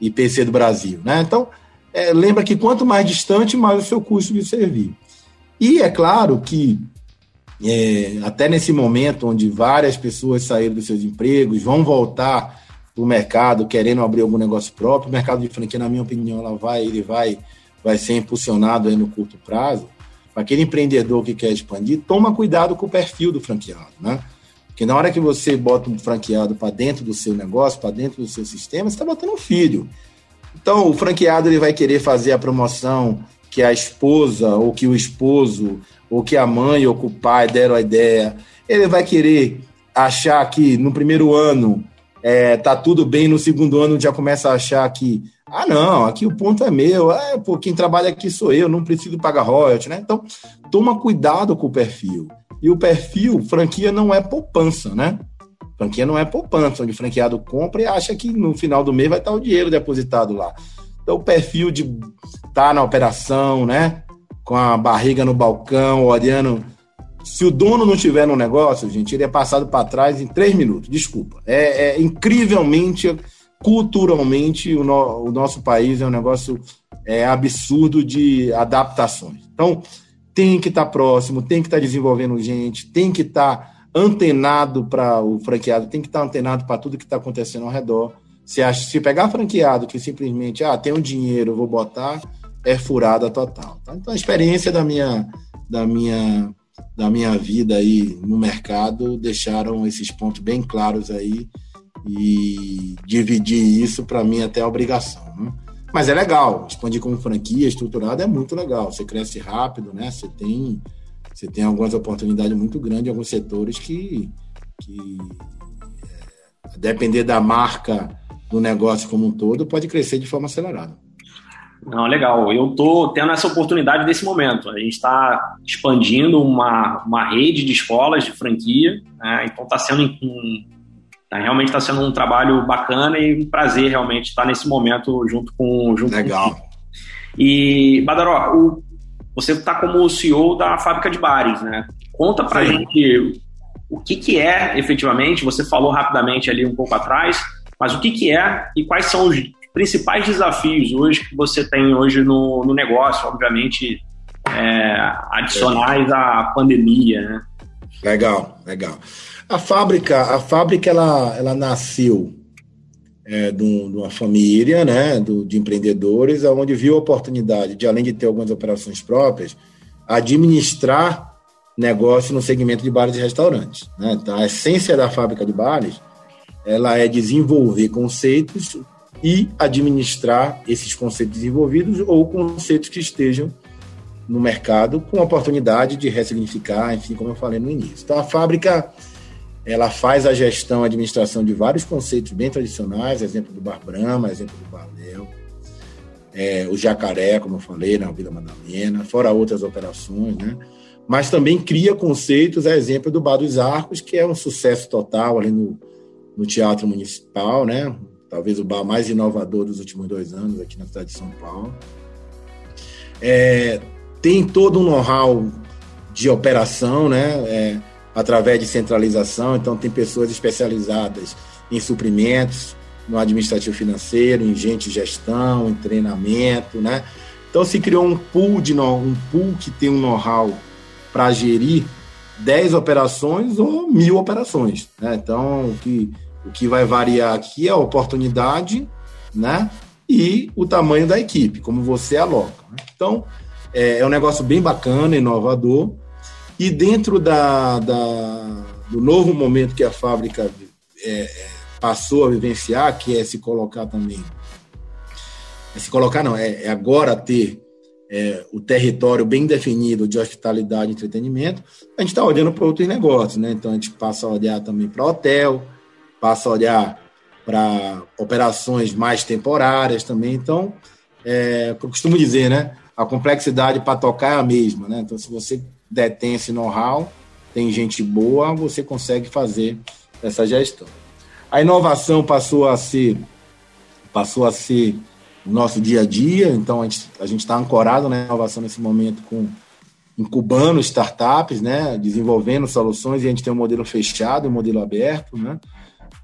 IPC do Brasil, né? Então, é, lembra que quanto mais distante, mais o seu custo de servir. E é claro que é, até nesse momento onde várias pessoas saíram dos seus empregos, vão voltar para o mercado querendo abrir algum negócio próprio. O mercado de franquia, na minha opinião, ela vai, ele vai, vai ser impulsionado aí no curto prazo. Aquele empreendedor que quer expandir, toma cuidado com o perfil do franqueado, né? Porque na hora que você bota um franqueado para dentro do seu negócio, para dentro do seu sistema, você está botando um filho. Então, o franqueado ele vai querer fazer a promoção que a esposa, ou que o esposo, ou que a mãe ou que o pai deram a ideia. Ele vai querer achar que no primeiro ano é, tá tudo bem, no segundo ano já começa a achar que, ah, não, aqui o ponto é meu, é, pô, quem trabalha aqui sou eu, não preciso pagar royalties, né? Então, toma cuidado com o perfil. E o perfil, franquia não é poupança, né? Franquia não é poupança, onde o franqueado compra e acha que no final do mês vai estar o dinheiro depositado lá. Então, o perfil de estar tá na operação, né? Com a barriga no balcão, olhando se o dono não tiver no negócio, gente, ele é passado para trás em três minutos. Desculpa. É, é incrivelmente, culturalmente, o, no, o, nosso país é um negócio é, absurdo de adaptações. Então, tem que estar tá próximo, tem que estar tá desenvolvendo gente, tem que estar tá antenado para o franqueado, tem que estar tá antenado para tudo que está acontecendo ao redor. Se, acha, se pegar franqueado que simplesmente, ah, tem um dinheiro, vou botar, é furada total. Tá? Então, a experiência da minha, da minha da minha vida aí no mercado deixaram esses pontos bem claros aí e dividir isso para mim até a obrigação. Né? Mas é legal, expandir como franquia estruturada é muito legal. Você cresce rápido, né? Você tem, você tem algumas oportunidades muito grandes em alguns setores que, que é, depender da marca do negócio como um todo, pode crescer de forma acelerada. Não, legal. Eu estou tendo essa oportunidade nesse momento. A gente está expandindo uma, uma rede de escolas de franquia, né? então está sendo um, tá, realmente está sendo um trabalho bacana e um prazer realmente estar nesse momento junto com junto legal. Com e Badaró, o, você está como CEO da fábrica de bares, né? Conta para gente o que, que é efetivamente. Você falou rapidamente ali um pouco atrás, mas o que, que é e quais são os principais desafios hoje que você tem hoje no, no negócio, obviamente, é, adicionais à pandemia, né? Legal, legal. A fábrica, a fábrica ela, ela nasceu é, de, uma família, né, do, de empreendedores, onde viu a oportunidade de, além de ter algumas operações próprias, administrar negócio no segmento de bares e restaurantes. Né? Então, a essência da fábrica de bares ela é desenvolver conceitos e administrar esses conceitos desenvolvidos ou conceitos que estejam no mercado com oportunidade de ressignificar, enfim, como eu falei no início. Então, a fábrica ela faz a gestão, a administração de vários conceitos bem tradicionais, exemplo do Bar Brahma, exemplo do Bar Léo, é, o Jacaré, como eu falei, na Vila Madalena, fora outras operações, né? Mas também cria conceitos, a exemplo do Bar dos Arcos, que é um sucesso total ali no, no Teatro Municipal, né? Talvez o bar mais inovador dos últimos dois anos aqui na cidade de São Paulo. É, tem todo um know-how de operação, né? É, através de centralização, então tem pessoas especializadas em suprimentos, no administrativo financeiro, em gente gestão, em treinamento, né? Então se criou um pool de um pool que tem um know-how para gerir 10 operações ou mil operações. Né? Então que, o que vai variar aqui é a oportunidade né? e o tamanho da equipe, como você aloca. Né? Então é, é um negócio bem bacana, inovador. E dentro da, da, do novo momento que a fábrica é, é, passou a vivenciar, que é se colocar também. É se colocar, não, é, é agora ter é, o território bem definido de hospitalidade e entretenimento, a gente está olhando para outros negócios, né? Então a gente passa a olhar também para hotel, passa a olhar para operações mais temporárias também. Então, é, eu costumo dizer, né? A complexidade para tocar é a mesma, né? Então, se você detém esse know-how, tem gente boa, você consegue fazer essa gestão. A inovação passou a ser passou a ser o nosso dia a dia, então a gente está ancorado na inovação nesse momento com incubando startups, né, desenvolvendo soluções e a gente tem um modelo fechado e um modelo aberto, né?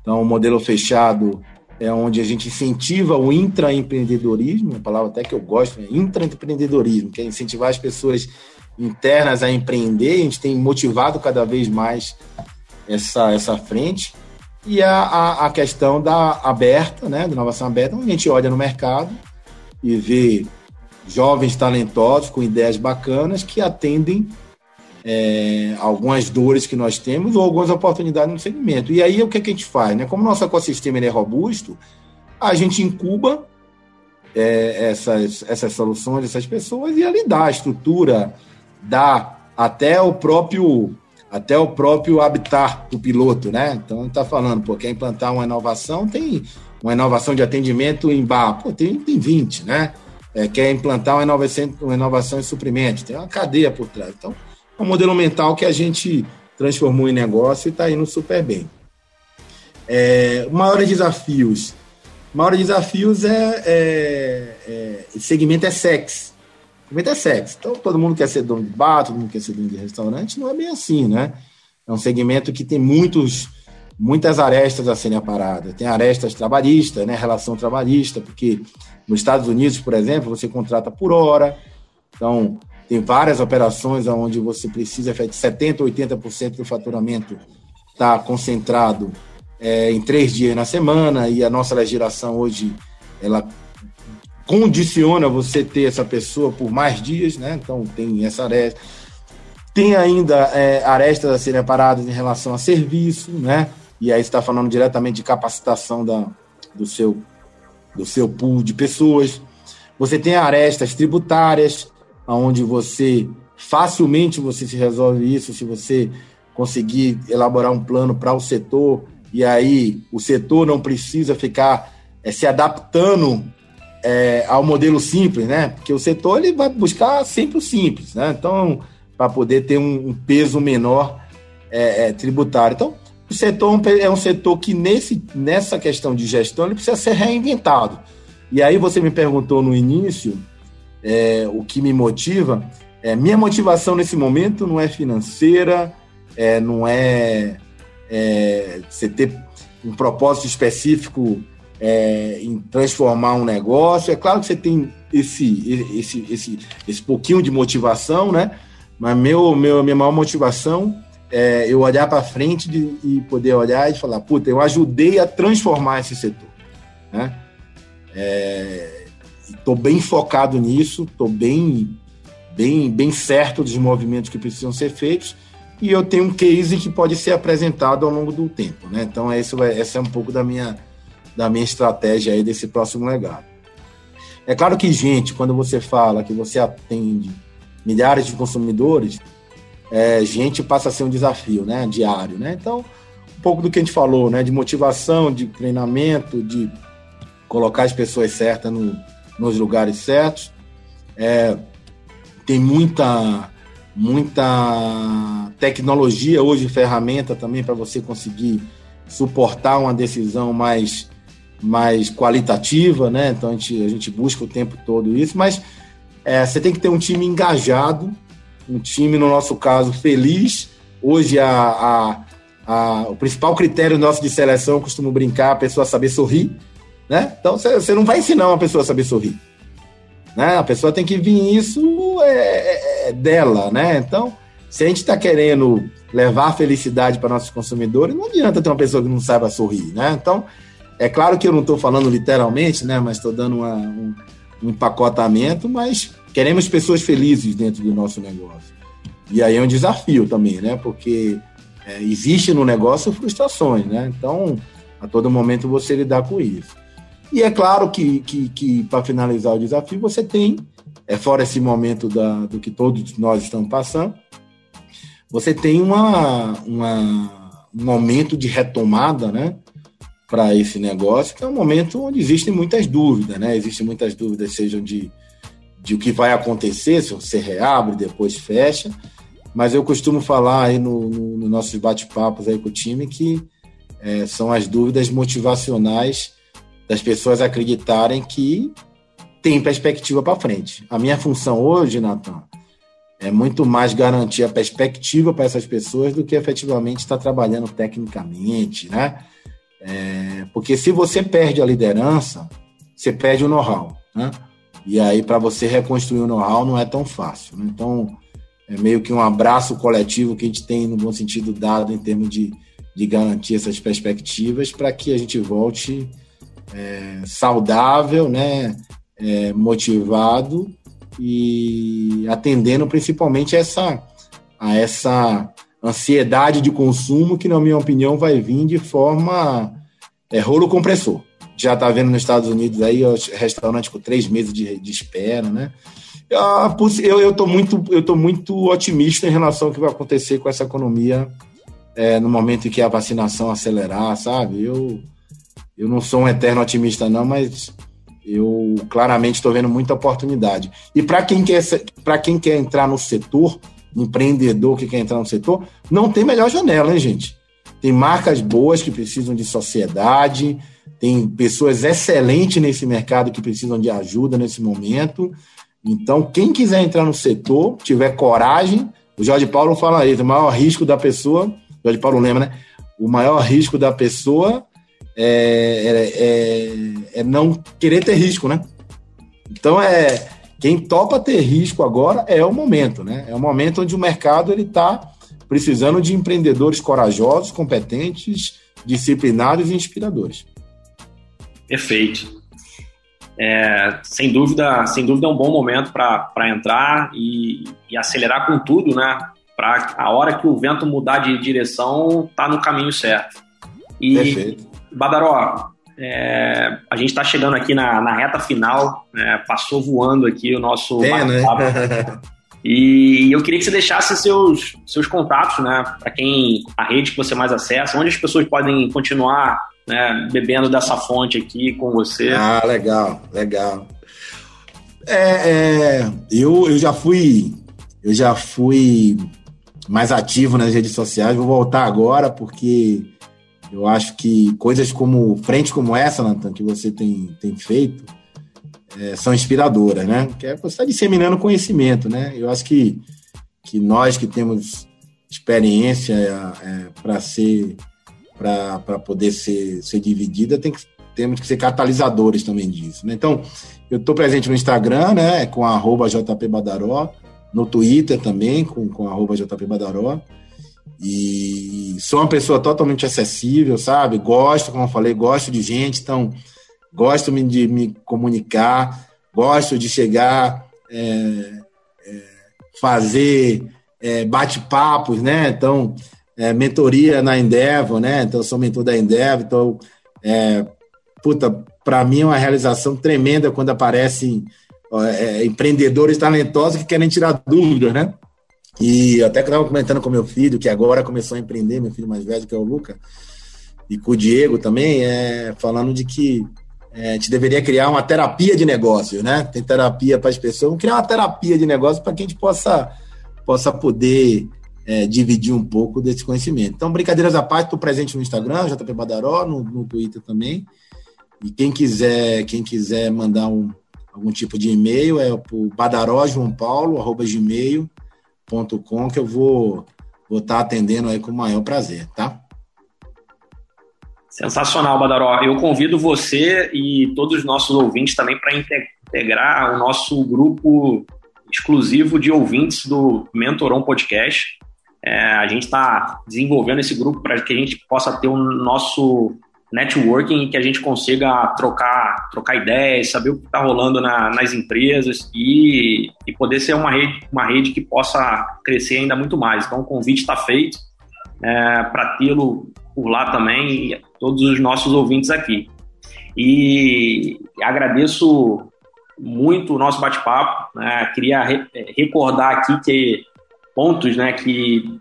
Então, o modelo fechado é onde a gente incentiva o intraempreendedorismo, uma palavra até que eu gosto, né? intraempreendedorismo, que é incentivar as pessoas internas a empreender, a gente tem motivado cada vez mais essa, essa frente. E a, a, a questão da aberta, né, da inovação aberta, onde a gente olha no mercado e vê jovens talentosos com ideias bacanas que atendem é, algumas dores que nós temos ou algumas oportunidades no segmento. E aí o que, é que a gente faz? Né? Como nosso ecossistema é robusto, a gente incuba é, essas, essas soluções, essas pessoas, e ali dá a estrutura, dá até o próprio até o próprio habitat do piloto, né? Então está falando, pô, quer implantar uma inovação, tem uma inovação de atendimento em bar, pô, tem, tem 20, né? É, quer implantar uma inovação, uma inovação em suprimentos, tem uma cadeia por trás. Então, é um modelo mental que a gente transformou em negócio e está indo super bem. É, maiores desafios. Maiores desafios é, é, é segmento é sexo Segmento é sexo. Então, todo mundo quer ser dono de bar, todo mundo quer ser dono de restaurante. Não é bem assim, né? É um segmento que tem muitos, muitas arestas a serem aparadas. Tem arestas trabalhistas, né? Relação trabalhista, porque nos Estados Unidos, por exemplo, você contrata por hora. Então, tem várias operações onde você precisa, 70%, 80% do faturamento está concentrado é, em três dias na semana, e a nossa legislação hoje ela condiciona você ter essa pessoa por mais dias, né? Então tem essa aresta. Tem ainda é, arestas a serem paradas em relação a serviço, né? E aí está falando diretamente de capacitação da, do, seu, do seu pool de pessoas. Você tem arestas tributárias, onde você facilmente você se resolve isso se você conseguir elaborar um plano para o setor e aí o setor não precisa ficar é, se adaptando é, ao modelo simples, né? Porque o setor ele vai buscar sempre o simples, né? Então, para poder ter um, um peso menor é, tributário. Então, o setor é um setor que nesse, nessa questão de gestão ele precisa ser reinventado. E aí você me perguntou no início é, o que me motiva. É, minha motivação nesse momento não é financeira, é, não é, é você ter um propósito específico é, em transformar um negócio. É claro que você tem esse, esse, esse, esse pouquinho de motivação, né? Mas meu, meu, minha maior motivação é eu olhar para frente de, e poder olhar e falar, puta, eu ajudei a transformar esse setor, né? Estou é, bem focado nisso, estou bem, bem, bem certo dos movimentos que precisam ser feitos e eu tenho um case que pode ser apresentado ao longo do tempo, né? Então esse, essa é um pouco da minha da minha estratégia aí desse próximo legado. É claro que, gente, quando você fala que você atende milhares de consumidores, é, gente passa a ser um desafio, né, diário, né? Então, um pouco do que a gente falou, né, de motivação, de treinamento, de colocar as pessoas certas no, nos lugares certos. É, tem muita muita tecnologia hoje, ferramenta também para você conseguir suportar uma decisão mais mais qualitativa, né? Então a gente, a gente busca o tempo todo isso, mas é, você tem que ter um time engajado, um time, no nosso caso, feliz. Hoje a, a, a, o principal critério nosso de seleção, eu costumo brincar, a pessoa saber sorrir, né? Então você não vai ensinar uma pessoa a saber sorrir. né? A pessoa tem que vir isso é, é, é dela, né? Então, se a gente está querendo levar felicidade para nossos consumidores, não adianta ter uma pessoa que não saiba sorrir, né? Então, é claro que eu não estou falando literalmente, né? Mas estou dando uma, um, um empacotamento, mas queremos pessoas felizes dentro do nosso negócio. E aí é um desafio também, né? Porque é, existe no negócio frustrações, né? Então, a todo momento você lidar com isso. E é claro que, que, que para finalizar o desafio, você tem, é fora esse momento da, do que todos nós estamos passando, você tem uma, uma, um momento de retomada, né? Para esse negócio, que é um momento onde existem muitas dúvidas, né? Existem muitas dúvidas, sejam de, de o que vai acontecer, se você reabre, depois fecha. Mas eu costumo falar aí no, no, no nossos bate-papos aí com o time que é, são as dúvidas motivacionais das pessoas acreditarem que tem perspectiva para frente. A minha função hoje, Natan, é muito mais garantir a perspectiva para essas pessoas do que efetivamente estar trabalhando tecnicamente, né? É, porque se você perde a liderança, você perde o know-how, né? E aí, para você reconstruir o know-how, não é tão fácil. Né? Então, é meio que um abraço coletivo que a gente tem, no bom sentido dado, em termos de, de garantir essas perspectivas, para que a gente volte é, saudável, né, é, motivado e atendendo principalmente essa, a essa ansiedade de consumo que, na minha opinião, vai vir de forma é, rolo compressor. Já está vendo nos Estados Unidos aí restaurante com três meses de, de espera, né? Eu estou muito, eu tô muito otimista em relação ao que vai acontecer com essa economia é, no momento em que a vacinação acelerar, sabe? Eu, eu não sou um eterno otimista, não, mas eu claramente estou vendo muita oportunidade. E para quem, quer, quem quer entrar no setor, empreendedor que quer entrar no setor, não tem melhor janela, hein, gente? Tem marcas boas que precisam de sociedade, tem pessoas excelentes nesse mercado que precisam de ajuda nesse momento. Então, quem quiser entrar no setor, tiver coragem, o Jorge Paulo fala isso, o maior risco da pessoa, Jorge Paulo lembra, né? O maior risco da pessoa é, é, é, é não querer ter risco, né? Então, é quem topa ter risco agora é o momento, né? É o momento onde o mercado ele está precisando de empreendedores corajosos, competentes, disciplinados e inspiradores. Perfeito é, sem dúvida, sem dúvida é um bom momento para entrar e, e, acelerar com tudo, né? Para a hora que o vento mudar de direção, tá no caminho certo. E Perfeito. Badaró, é, a gente está chegando aqui na, na reta final, né? passou voando aqui o nosso é, né? [LAUGHS] E eu queria que você deixasse seus, seus contatos, né? Para quem a rede que você mais acessa, onde as pessoas podem continuar né, bebendo dessa fonte aqui com você. Ah, legal, legal. É, é, eu, eu já fui eu já fui mais ativo nas redes sociais, vou voltar agora porque eu acho que coisas como frente como essa, Nathan, que você tem, tem feito, é, são inspiradoras, né? Que é você está disseminando conhecimento, né? Eu acho que, que nós que temos experiência é, para ser para poder ser, ser dividida, tem que, temos que ser catalisadores também disso. Né? Então, eu estou presente no Instagram, né, com arroba jpbadaró, no Twitter também, com, com arroba jpbadaró, e sou uma pessoa totalmente acessível, sabe? Gosto, como eu falei, gosto de gente, então gosto de me comunicar, gosto de chegar, é, é, fazer é, bate-papos, né? Então, é, mentoria na Endeavor, né? Então, sou mentor da Endeavor, então, é, puta, para mim é uma realização tremenda quando aparecem é, empreendedores talentosos que querem tirar dúvidas, né? E até que eu estava comentando com meu filho, que agora começou a empreender, meu filho mais velho, que é o Luca, e com o Diego também, é, falando de que é, a gente deveria criar uma terapia de negócio, né? Tem terapia para as pessoas, vamos criar uma terapia de negócio para que a gente possa, possa poder é, dividir um pouco desse conhecimento. Então, brincadeiras à parte, estou presente no Instagram, JP Badaró, no, no Twitter também. E quem quiser, quem quiser mandar um, algum tipo de e-mail é o que eu vou vou estar tá atendendo aí com o maior prazer, tá? Sensacional, Badaró. Eu convido você e todos os nossos ouvintes também para integrar o nosso grupo exclusivo de ouvintes do Mentoron Podcast. É, a gente está desenvolvendo esse grupo para que a gente possa ter o nosso networking que a gente consiga trocar, trocar ideias, saber o que está rolando na, nas empresas e, e poder ser uma rede, uma rede que possa crescer ainda muito mais. Então, o convite está feito é, para tê-lo por lá também e todos os nossos ouvintes aqui. E agradeço muito o nosso bate-papo. Né? Queria re recordar aqui que pontos né, que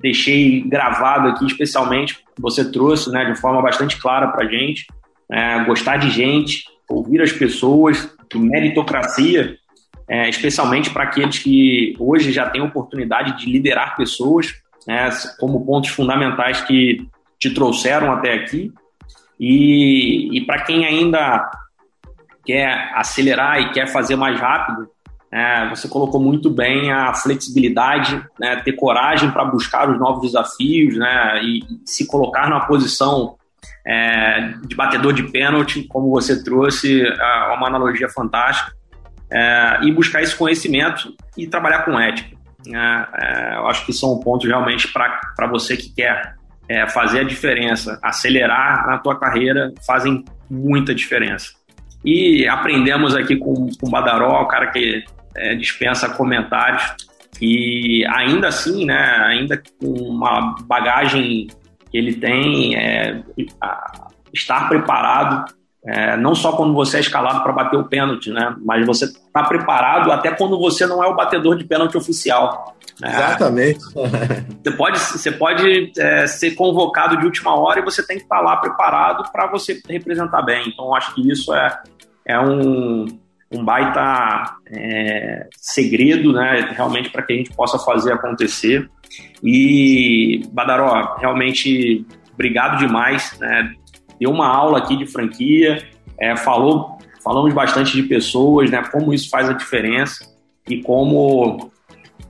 deixei gravado aqui, especialmente, você trouxe né, de forma bastante clara para gente. É, gostar de gente, ouvir as pessoas, meritocracia, é, especialmente para aqueles que hoje já têm oportunidade de liderar pessoas, né, como pontos fundamentais que te trouxeram até aqui. E, e para quem ainda quer acelerar e quer fazer mais rápido, é, você colocou muito bem a flexibilidade, né, ter coragem para buscar os novos desafios né, e se colocar numa posição é, de batedor de pênalti, como você trouxe, é uma analogia fantástica, é, e buscar esse conhecimento e trabalhar com ética. Né. É, eu acho que são pontos realmente para você que quer é, fazer a diferença, acelerar na tua carreira, fazem muita diferença. E aprendemos aqui com, com o Badaró, o cara que é, dispensa comentários. E ainda assim, né, ainda com uma bagagem que ele tem, é, estar preparado, é, não só quando você é escalado para bater o pênalti, né, mas você está preparado até quando você não é o batedor de pênalti oficial. Né? Exatamente. [LAUGHS] Você pode, você pode é, ser convocado de última hora e você tem que estar tá lá preparado para você representar bem. Então, acho que isso é, é um, um baita é, segredo, né, realmente para que a gente possa fazer acontecer. E Badaró, realmente obrigado demais, né? Deu uma aula aqui de franquia, é, falou, falamos bastante de pessoas, né? Como isso faz a diferença e como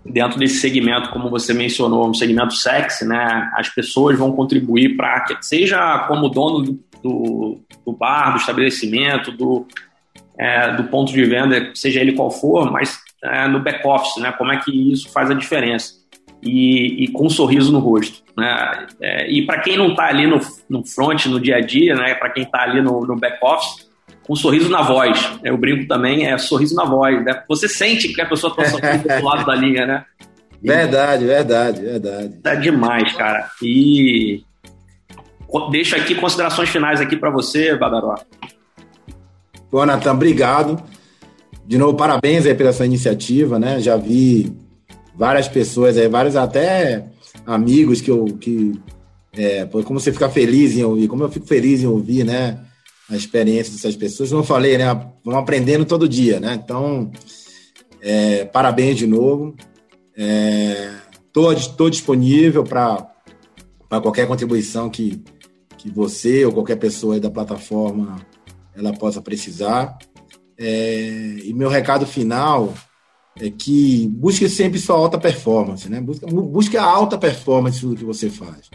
dentro desse segmento, como você mencionou, um segmento sexy, né? As pessoas vão contribuir para que seja como dono do, do, do bar, do estabelecimento, do é, do ponto de venda, seja ele qual for, mas é, no back-office, né? Como é que isso faz a diferença. E, e com um sorriso no rosto. Né? É, e para quem não está ali no, no front, no dia a dia, né? para quem está ali no, no back-office, com um sorriso na voz. Eu brinco também, é sorriso na voz. Né? Você sente que a pessoa está sorrindo do lado da linha, né? E, [LAUGHS] verdade, verdade, verdade. Tá demais, cara. E deixo aqui considerações finais aqui para você, Badaró. Bom, Natan, obrigado. De novo, parabéns aí pela sua iniciativa, né? Já vi várias pessoas aí, vários até amigos que eu. Que, é, como você fica feliz em ouvir, como eu fico feliz em ouvir, né? A experiência dessas pessoas. Como eu falei, né? Vamos aprendendo todo dia, né? Então, é, parabéns de novo. Estou é, disponível para qualquer contribuição que, que você ou qualquer pessoa da plataforma ela possa precisar. É, e meu recado final é que busque sempre sua alta performance, né? Busque, a alta performance do que você faz.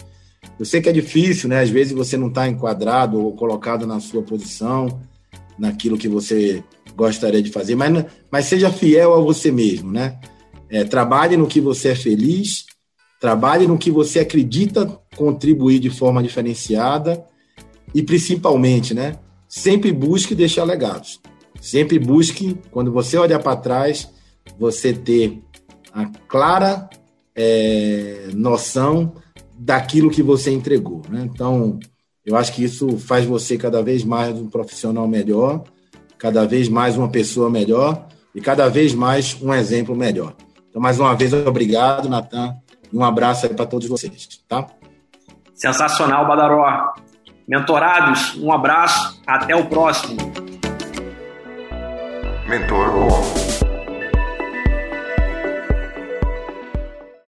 Eu sei que é difícil, né? Às vezes você não está enquadrado ou colocado na sua posição, naquilo que você gostaria de fazer, mas, mas seja fiel a você mesmo, né? É, trabalhe no que você é feliz, trabalhe no que você acredita contribuir de forma diferenciada e principalmente, né? Sempre busque deixar legados. Sempre busque, quando você olhar para trás, você ter a clara é, noção daquilo que você entregou. Né? Então, eu acho que isso faz você cada vez mais um profissional melhor, cada vez mais uma pessoa melhor e cada vez mais um exemplo melhor. Então, mais uma vez, obrigado, Natan, um abraço aí para todos vocês, tá? Sensacional, Badaró. Mentorados, um abraço, até o próximo. Mentor